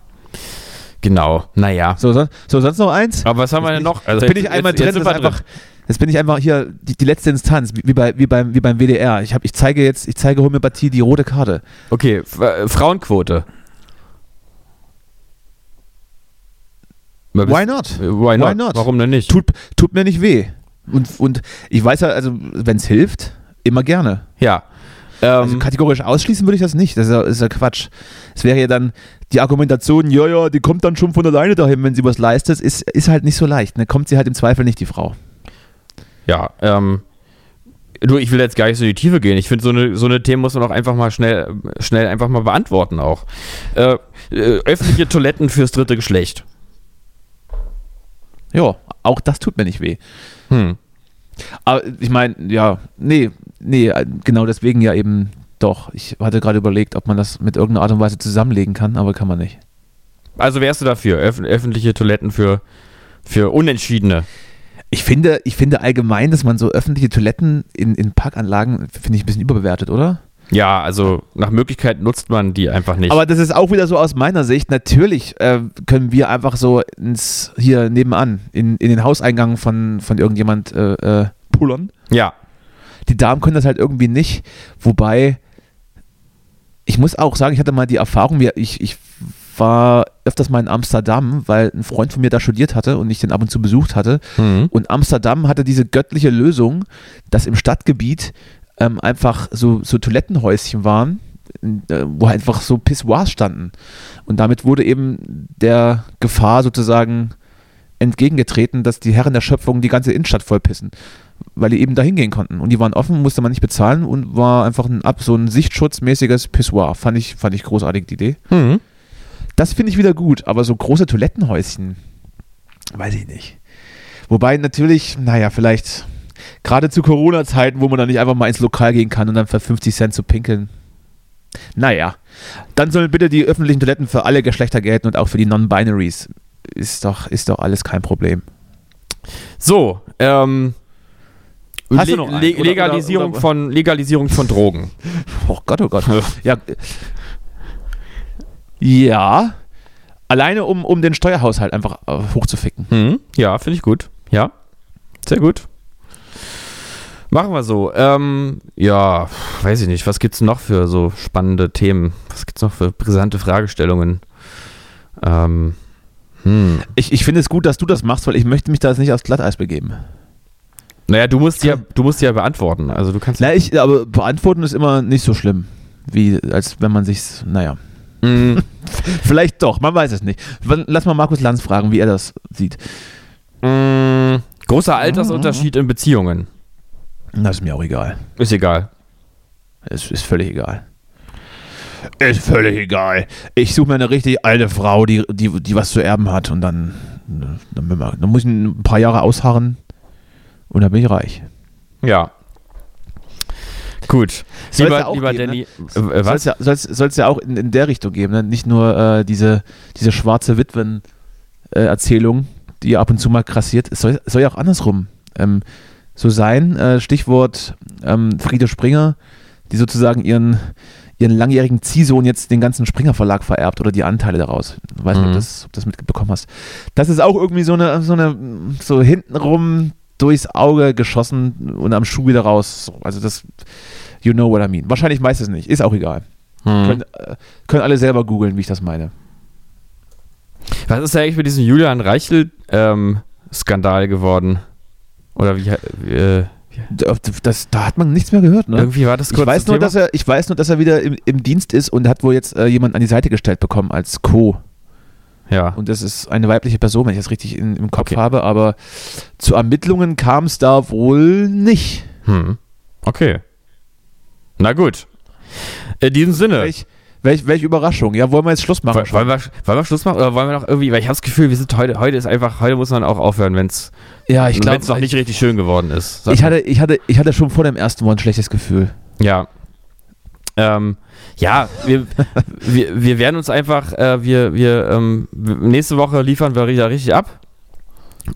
Genau. Naja. So, so, so sonst noch eins? Aber was haben wir denn noch? Also Jetzt bin ich einmal drin, sind das wir einfach, jetzt bin ich einfach hier die, die letzte Instanz, wie, bei, wie, beim, wie beim WDR. Ich, hab, ich zeige jetzt, ich zeige Homöopathie die rote Karte. Okay, äh, Frauenquote. Why not? Äh, Why not? Why not? Warum denn nicht? Tut, tut mir nicht weh. Und, und ich weiß ja, also wenn es hilft, immer gerne. Ja. Ähm, Also kategorisch ausschließen würde ich das nicht. Das ist ja, ist ja Quatsch. Es wäre ja dann die Argumentation, ja, ja, die kommt dann schon von alleine dahin, wenn sie was leistet, ist, ist halt nicht so leicht. Dann kommt sie halt im Zweifel nicht, die Frau. Ja, ähm, du, ich will jetzt gar nicht so in die Tiefe gehen. Ich finde, so eine, so eine Themen muss man auch einfach mal schnell, schnell einfach mal beantworten auch. Äh, äh, öffentliche Toiletten fürs dritte Geschlecht. Ja, auch das tut mir nicht weh. Hm. Aber ich meine, ja, nee, nee, genau deswegen ja eben doch. Ich hatte gerade überlegt, ob man das mit irgendeiner Art und Weise zusammenlegen kann, aber kann man nicht. Also wärst du dafür, öff öffentliche Toiletten für, für Unentschiedene. Ich finde, ich finde allgemein, dass man so öffentliche Toiletten in, in Parkanlagen, finde ich ein bisschen überbewertet, oder? Ja, also nach Möglichkeit nutzt man die einfach nicht. Aber das ist auch wieder so aus meiner Sicht. Natürlich äh, können wir einfach so ins, hier nebenan, in, in den Hauseingang von, von irgendjemand äh, äh, pullern. ja, Die Damen können das halt irgendwie nicht. Wobei, ich muss auch sagen, ich hatte mal die Erfahrung, ich, ich war öfters mal in Amsterdam, weil ein Freund von mir da studiert hatte und ich den ab und zu besucht hatte. Mhm. Und Amsterdam hatte diese göttliche Lösung, dass im Stadtgebiet ähm, einfach so, so Toilettenhäuschen waren, äh, wo einfach so Pissoirs standen. Und damit wurde eben der Gefahr sozusagen entgegengetreten, dass die Herren der Schöpfung die ganze Innenstadt vollpissen. Weil die eben da hingehen konnten. Und die waren offen, musste man nicht bezahlen und war einfach ein, so ein sichtschutzmäßiges Pissoir. Fand ich, fand ich großartig, die Idee. Mhm. Das finde ich wieder gut, aber so große Toilettenhäuschen, weiß ich nicht. Wobei natürlich, naja, vielleicht gerade zu Corona-Zeiten, wo man dann nicht einfach mal ins Lokal gehen kann und dann für 50 Cent zu pinkeln. Naja, dann sollen bitte die öffentlichen Toiletten für alle Geschlechter gelten und auch für die Non-Binaries. Ist doch, ist doch alles kein Problem. So, ähm, Le-? Le Oder- Legalisierung, oder- oder- Von, Legalisierung von Drogen. Oh Gott, oh Gott. Ja, ja alleine um, um den Steuerhaushalt einfach äh, hochzuficken. Mhm. Ja, finde ich gut. Ja, sehr gut. Machen wir so. Ähm, ja, weiß ich nicht. Was gibt's noch für so spannende Themen? Was gibt's noch für brisante Fragestellungen? Ähm, hm. Ich, ich finde es gut, dass du das machst, weil ich möchte mich da jetzt nicht aufs Glatteis begeben. Naja, du musst ja, du musst ja beantworten. Also du kannst. Na, ich, aber beantworten ist immer nicht so schlimm, wie als wenn man sich, naja. Mm, Vielleicht doch, man weiß es nicht. Lass mal Markus Lanz fragen, wie er das sieht. mm, großer Altersunterschied in Beziehungen. Das ist mir auch egal. Ist egal. Es ist völlig egal. Ist völlig egal. Ich suche mir eine richtig alte Frau, die, die, die was zu erben hat und dann, dann, ich- dann muss ich ein paar Jahre ausharren und dann bin ich reich. Ja. Gut. Soll's Lieber, ja lieber geben, Danny. ne? Äh, Soll es ja, soll's, soll's ja auch in, in der Richtung geben, ne? nicht nur äh, diese, diese schwarze Witwen-Erzählung, die ab und zu mal krassiert. Es soll, soll ja auch andersrum ähm, so sein. Äh, Stichwort ähm, Friede Springer, die sozusagen ihren, ihren langjährigen Ziehsohn jetzt den ganzen Springer Verlag vererbt oder die Anteile daraus. Ich weiß nicht, ob Mhm. du das, ob das mitbekommen hast. Das ist auch irgendwie so eine, so eine, so hintenrum durchs Auge geschossen und am Schuh wieder raus. So, Also das, you know what I mean. Wahrscheinlich weiß es nicht, ist auch egal. Hm. Können, äh, können alle selber googeln, wie ich das meine. Was ist eigentlich mit diesem Julian Reichel-Skandal geworden? Oder wie, äh, Das, da hat man nichts mehr gehört, ne? irgendwie war das Ich kurz weiß, nur, Thema? dass er, ich weiß nur, dass er wieder im, im Dienst ist und hat wohl jetzt äh, jemand an die Seite gestellt bekommen als Co. Ja. Und das ist eine weibliche Person, wenn ich das richtig in, im Kopf Okay. habe, aber zu Ermittlungen kam es da wohl nicht. Hm. Okay. Na gut. In diesem Sinne. Welch, welch, welche Überraschung. Ja, wollen wir jetzt Schluss machen? Woll- Wollen wir, wollen wir Schluss machen oder wollen wir noch irgendwie, weil ich habe das Gefühl, wir sind heute, heute ist einfach, heute muss man auch aufhören, wenn es ja, ich glaube, noch nicht richtig schön geworden ist. Sag ich hatte, ich, hatte, ich hatte schon vor dem ersten Mal ein schlechtes Gefühl. Ja. Ähm, ja, wir, wir, wir werden uns einfach, äh, wir, wir, ähm, nächste Woche liefern wir wieder richtig ab.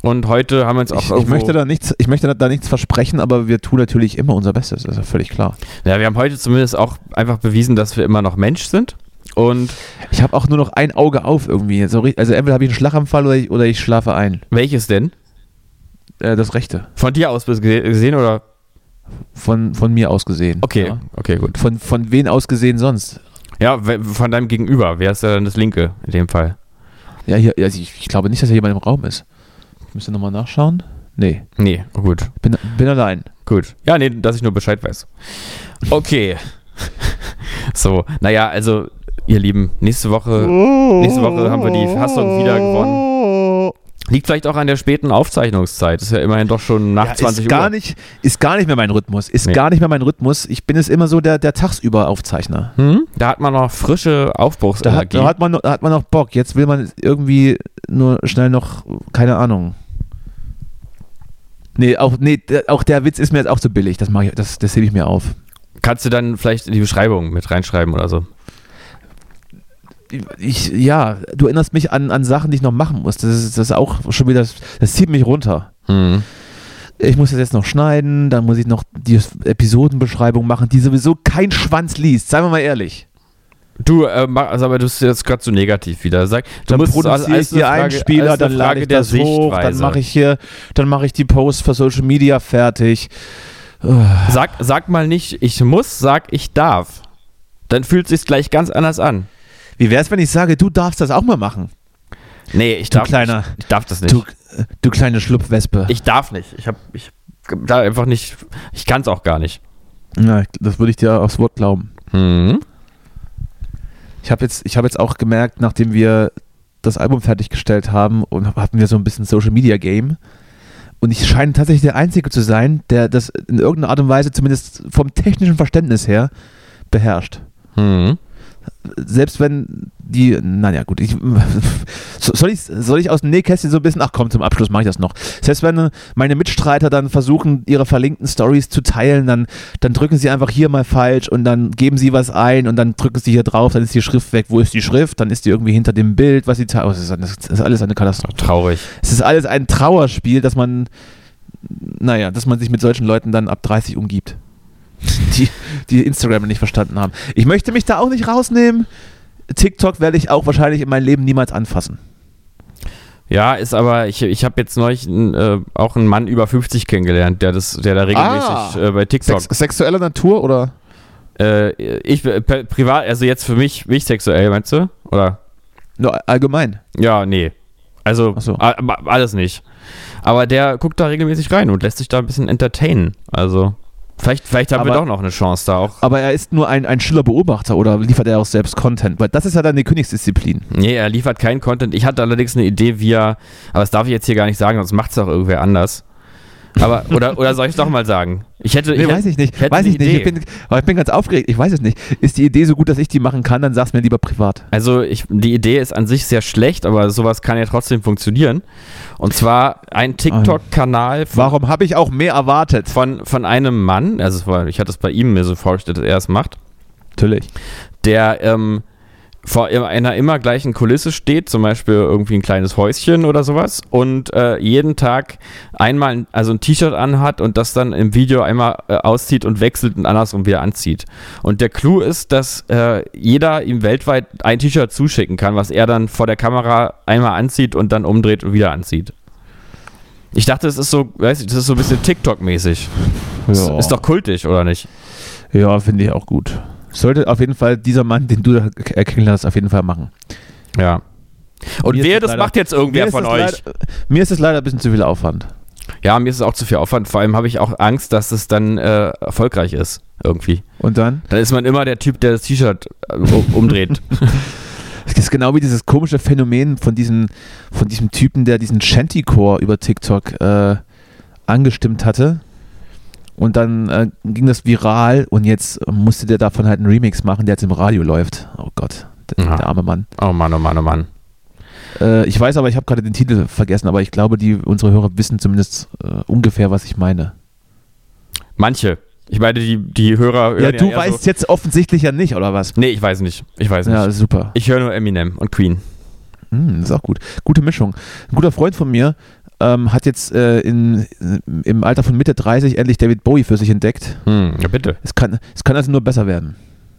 Und heute haben wir uns auch Ich, ich, möchte da nichts, ich möchte da nichts versprechen, aber wir tun natürlich immer unser Bestes, das ist ja völlig klar. Ja, wir haben heute zumindest auch einfach bewiesen, dass wir immer noch Mensch sind. Und Ich habe auch nur noch ein Auge auf irgendwie. Also entweder habe ich einen Schlaganfall oder ich, oder ich schlafe ein. welches denn? Äh, das Rechte. Von dir aus gesehen oder? Von, von mir aus gesehen. Okay, Ja. okay, gut. Von, von wen aus gesehen sonst? Ja, von deinem Gegenüber. Wer ist ja dann das Linke in dem Fall? Ja, hier, also ich, ich glaube nicht, dass hier jemand im Raum ist. Ich müsste nochmal nachschauen. Nee, Nee, gut. bin, bin allein. Gut. Ja, nee, dass ich nur Bescheid weiß. Okay. so, naja, also, ihr Lieben, nächste Woche, nächste Woche haben wir die Fassung wieder gewonnen. Liegt vielleicht auch an der späten Aufzeichnungszeit. Ist ja immerhin doch schon nach Ja, 20 ist gar Uhr. Nicht, ist gar nicht mehr mein Rhythmus. Ist Nee. gar nicht mehr mein Rhythmus. Ich bin es immer so der, der Tagsüber-Aufzeichner. Hm? Da hat man noch frische Da hat, Aufbruchsenergie. da, hat man noch, da hat man noch Bock. Jetzt will man irgendwie nur schnell noch, keine Ahnung. Nee, auch, nee, der, auch der Witz ist mir jetzt auch zu billig. Das, ich, das, das hebe ich mir auf. Kannst du dann vielleicht in die Beschreibung mit reinschreiben oder so? Ich, ja, du erinnerst mich an, an Sachen, die ich noch machen muss. Das ist, das ist auch schon wieder, das zieht mich runter. Hm. Ich muss das jetzt noch schneiden, dann muss ich noch die Episodenbeschreibung machen, die sowieso kein Schwanz liest. Seien wir mal ehrlich. Du, äh, also, aber du bist jetzt gerade so negativ wieder. Sag, du Dann musst produziere ich hier einen Spieler, dann lade ich das hoch, dann mache ich hier, dann mache ich die Posts für Social Media fertig. Sag, sag mal nicht, ich muss, sag, ich darf. Dann fühlt sich's gleich ganz anders an. Wie wär's, wenn ich sage, du darfst das auch mal machen? Nee, ich Du darf kleiner- nicht. Ich darf das nicht. Du, äh, du kleine Schlupfwespe. ich darf nicht. Ich hab, ich da einfach nicht. Ich kann's auch gar nicht. ja, das würde ich dir aufs Wort glauben. Hm. Ich habe jetzt, ich hab jetzt auch gemerkt, nachdem wir das Album fertiggestellt haben und hatten wir so ein bisschen Social Media Game. Und ich scheine tatsächlich der Einzige zu sein, der das in irgendeiner Art und Weise, zumindest vom technischen Verständnis her, beherrscht. Hm. Selbst wenn die, naja, gut, ich, so- soll, ich, soll ich aus dem Nähkästchen so ein bisschen, ach komm, zum Abschluss mache ich das noch. Selbst wenn äh, meine Mitstreiter dann versuchen, ihre verlinkten Stories zu teilen, dann, dann drücken sie einfach hier mal falsch und dann geben sie was ein und dann drücken sie hier drauf, dann ist die Schrift weg. Wo ist die Schrift? Dann ist die irgendwie hinter dem Bild, was sie teilen. Oh, das, ist, das ist alles eine Katastrophe. Traurig. Es ist alles ein Trauerspiel, dass man, naja, dass man sich mit solchen Leuten dann ab 30 umgibt. Die, die Instagram nicht verstanden haben. Ich möchte mich da auch nicht rausnehmen. TikTok werde ich auch wahrscheinlich in meinem Leben niemals anfassen. Ja, ist aber, ich, ich habe jetzt neulich äh, auch einen Mann über 50 kennengelernt, der das, der da regelmäßig Ah. äh, bei TikTok. Sex, sexueller Natur oder? Äh, ich äh, privat, also jetzt für mich, mich sexuell, meinst du? Oder? Nur allgemein. Ja, nee. Also so. alles nicht. Aber der guckt da regelmäßig rein und lässt sich da ein bisschen entertainen. Also vielleicht, vielleicht haben wir Aber- doch noch eine Chance da auch. Aber er ist nur ein, ein stiller Beobachter oder liefert er auch selbst Content? Weil das ist ja dann die Königsdisziplin. Nee, er liefert keinen Content. Ich hatte allerdings eine Idee, wie er, aber das darf ich jetzt hier gar nicht sagen, sonst macht es auch irgendwer anders. Aber, oder, oder soll ich es doch mal sagen? Ich hätte, Nee, ich weiß ich nicht. hätte Weiß ich nicht. Ich bin, aber ich bin ganz aufgeregt. Ich weiß es nicht. Ist die Idee so gut, dass ich die machen kann, dann sag's mir lieber privat. Also ich, die Idee ist an sich sehr schlecht, aber sowas kann ja trotzdem funktionieren. Und zwar ein TikTok-Kanal von, Warum habe ich auch mehr erwartet? von, von einem Mann, also es ich hatte es bei ihm mir so vorgestellt, dass er es macht, Natürlich. der ähm, vor einer immer gleichen Kulisse steht, zum Beispiel irgendwie ein kleines Häuschen oder sowas und äh, jeden Tag einmal also ein T-Shirt anhat und das dann im Video einmal äh, auszieht und wechselt und andersrum wieder anzieht. Und der Clou ist, dass äh, jeder ihm weltweit ein T-Shirt zuschicken kann, was er dann vor der Kamera einmal anzieht und dann umdreht und wieder anzieht. Ich dachte, es ist so, weiß ich, das ist so ein bisschen TikTok-mäßig. Ist, Ja. ist doch kultig, oder nicht? Ja, finde ich auch gut. Sollte auf jeden Fall dieser Mann, den du da erkennen hast, auf jeden Fall machen. Ja. Und Mir wer, das leider- macht jetzt irgendwer von euch? Leider, mir ist es leider ein bisschen zu viel Aufwand. Ja, mir ist es auch zu viel Aufwand. Vor allem habe ich auch Angst, dass es dann äh, erfolgreich ist. Irgendwie. Und dann? Dann ist man immer der Typ, der das T-Shirt äh, um- umdreht. Es ist genau wie dieses komische Phänomen von diesem, von diesem Typen, der diesen Shantycore über TikTok äh, angestimmt hatte. Und dann äh, ging das viral und jetzt musste der davon halt einen Remix machen, der jetzt im Radio läuft. Oh Gott, der, Ja. der arme Mann. oh Mann, oh Mann, oh Mann. Äh, ich weiß aber, ich habe gerade den Titel vergessen, aber ich glaube, die, unsere Hörer wissen zumindest äh, ungefähr, was ich meine. Manche. Ich meine, die, die Hörer Ja, hören du eher weißt So, jetzt offensichtlich ja nicht, oder was? nee, ich weiß nicht. Ich weiß nicht. Ja, super. Ich höre nur Eminem und Queen. Hm, das ist auch gut. Gute Mischung. Ein guter Freund von mir ähm, hat jetzt äh, in, im Alter von Mitte 30 endlich David Bowie für sich entdeckt. Hm, ja, bitte. Es kann, es kann also nur besser werden.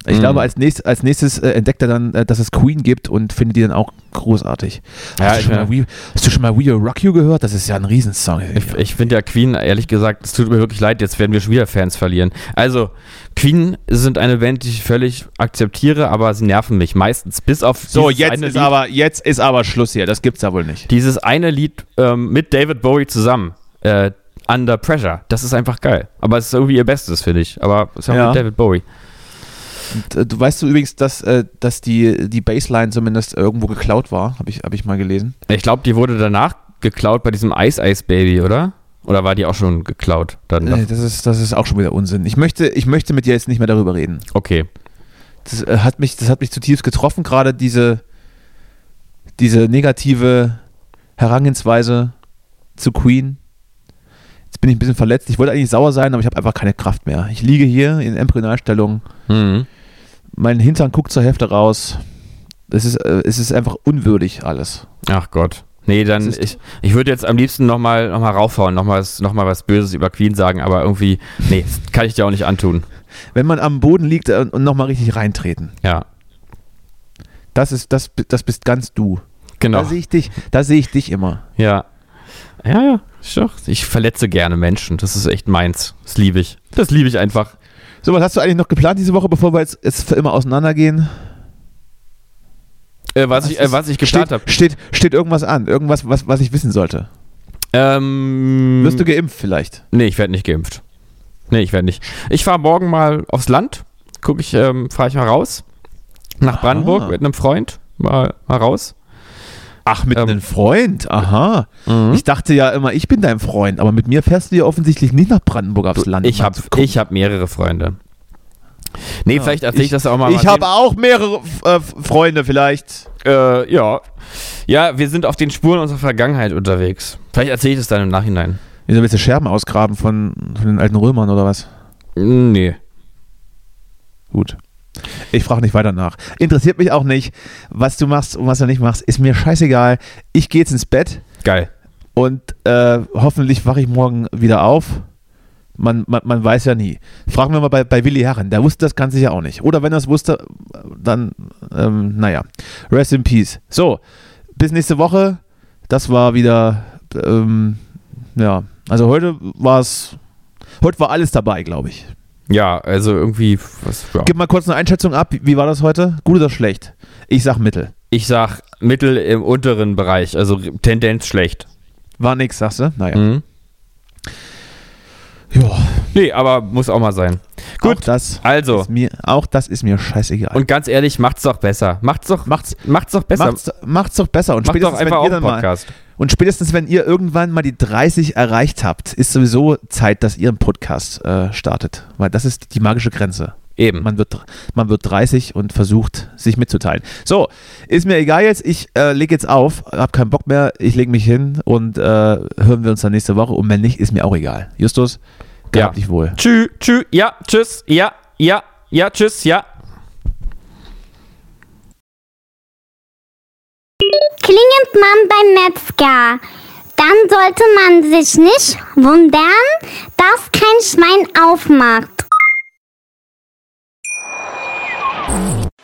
Ich Mhm. glaube, als, nächst, als nächstes äh, entdeckt er dann, äh, dass es Queen gibt und findet die dann auch großartig. Ja, hast, du schon mal We, hast du schon mal We Will Rock You gehört? Das ist ja ein Riesensong. ich, ich finde ja Queen, ehrlich gesagt, es tut mir wirklich leid, jetzt werden wir schon wieder Fans verlieren. Also, Queen sind eine Band, die ich völlig akzeptiere, aber sie nerven mich meistens. Bis auf so, jetzt ist, Lied. aber, jetzt ist aber Schluss hier. Das gibt's ja wohl nicht. Dieses eine Lied ähm, mit David Bowie zusammen, äh, Under Pressure, das ist einfach geil. Aber es ist irgendwie ihr Bestes, finde ich. Aber es ist auch Ja. mit David Bowie. Und, äh, du weißt du übrigens, dass, äh, dass die, die Bassline zumindest irgendwo geklaut war, habe ich, hab ich mal gelesen. Ich glaube, die wurde danach geklaut bei diesem Ice Ice Baby, oder? Oder war die auch schon geklaut? Dann Nee, das, ist, das ist auch schon wieder Unsinn. Ich möchte, ich möchte mit dir jetzt nicht mehr darüber reden. Okay. Das, äh, hat, mich, das hat mich zutiefst getroffen, gerade diese, diese negative Herangehensweise zu Queen. Jetzt bin ich ein bisschen verletzt. Ich wollte eigentlich sauer sein, aber ich habe einfach keine Kraft mehr. Ich liege hier in Embryonalstellung. Mhm. Mein Hintern guckt zur Hälfte raus. Es ist, äh, es ist einfach unwürdig alles. Ach Gott. Nee, dann, ich, ich würde jetzt am liebsten nochmal noch mal raufhauen, nochmal was, noch mal was Böses über Queen sagen, aber irgendwie, nee, kann ich dir auch nicht antun. Wenn man am Boden liegt äh, und nochmal richtig reintreten. Ja, Das ist, das, das bist ganz du. genau. Da sehe ich dich, da sehe ich dich immer. Ja. Ja, ja. Ich verletze gerne Menschen. Das ist echt meins. Das liebe ich. Das liebe ich einfach. So, was hast du eigentlich noch geplant diese Woche, bevor wir jetzt, jetzt für immer auseinandergehen? Äh, was, ich, äh, was ich geplant habe. steht, steht irgendwas an? Irgendwas, was, was ich wissen sollte? Ähm, Wirst du geimpft vielleicht? Nee, ich werde nicht geimpft. Nee, ich werde nicht. Ich fahre morgen mal aufs Land. Guck ich, ähm, fahre ich mal raus. Nach Aha. Brandenburg mit einem Freund. Mal, mal raus. Ach, mit Ähm, einem Freund? Aha. Ich, Ich dachte ja immer, ich bin dein Freund, aber mit mir fährst du ja offensilich nicht nach Brandenburg aufs Land. ich habe hab mehrere Freunde. Nee, Ja, vielleicht erzähle ich, das auch mal. Ich habe auch mehrere äh, Freunde vielleicht. Äh, ja. Ja, wir sind auf den Spuren unserer Vergangenheit unterwegs. Vielleicht erzähle ich das dann im Nachhinein. Wieso willst du Scherben ausgraben von, von den alten Römern oder was? Nee. Gut. Ich frage nicht weiter nach. Interessiert mich auch nicht, was du machst und was du nicht machst. Ist mir scheißegal. Ich gehe jetzt ins Bett Geil. und äh, hoffentlich wache ich morgen wieder auf. Man, man, man weiß ja nie. Fragen wir mal bei, bei Willi Herren. Der wusste das Ganze ja auch nicht. Oder wenn er es wusste, dann, ähm, naja. Rest in Peace. So, bis nächste Woche. Das war wieder, ähm, ja, also heute war es, heute war alles dabei, glaube ich. Ja, also irgendwie, was, ja. Gib mal kurz eine Einschätzung ab. Wie war das heute? Gut oder schlecht? Ich sag Mittel. Ich sag Mittel im unteren Bereich, also Tendenz schlecht. War nix, sagst du? Naja. Mhm. Ja. Nee, aber muss auch mal sein. Auch Gut, das also. Ist mir, auch das ist mir scheißegal. Und ganz ehrlich, macht's doch besser. Macht's doch, macht's, macht's doch besser. macht's, macht's doch besser. Und Macht spätestens, einfach wenn auch ihr dann mal, Podcast. und spätestens, wenn ihr irgendwann mal die 30 erreicht habt, ist sowieso Zeit, dass ihr einen Podcast äh, startet. Weil das ist die magische Grenze. Eben. Man wird, man wird 30 und versucht, sich mitzuteilen. So, ist mir egal jetzt. Ich äh, lege jetzt auf, hab keinen Bock mehr. Ich lege mich hin und äh, hören wir uns dann nächste Woche. Und wenn nicht, ist mir auch egal. Justus, Ja. gehabt dich wohl. Tschü, tschü, ja, tschüss, ja, ja, ja, tschüss, ja. Klingelt man beim Metzger, dann sollte man sich nicht wundern, dass kein Schwein aufmacht.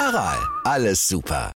Aral, alles super.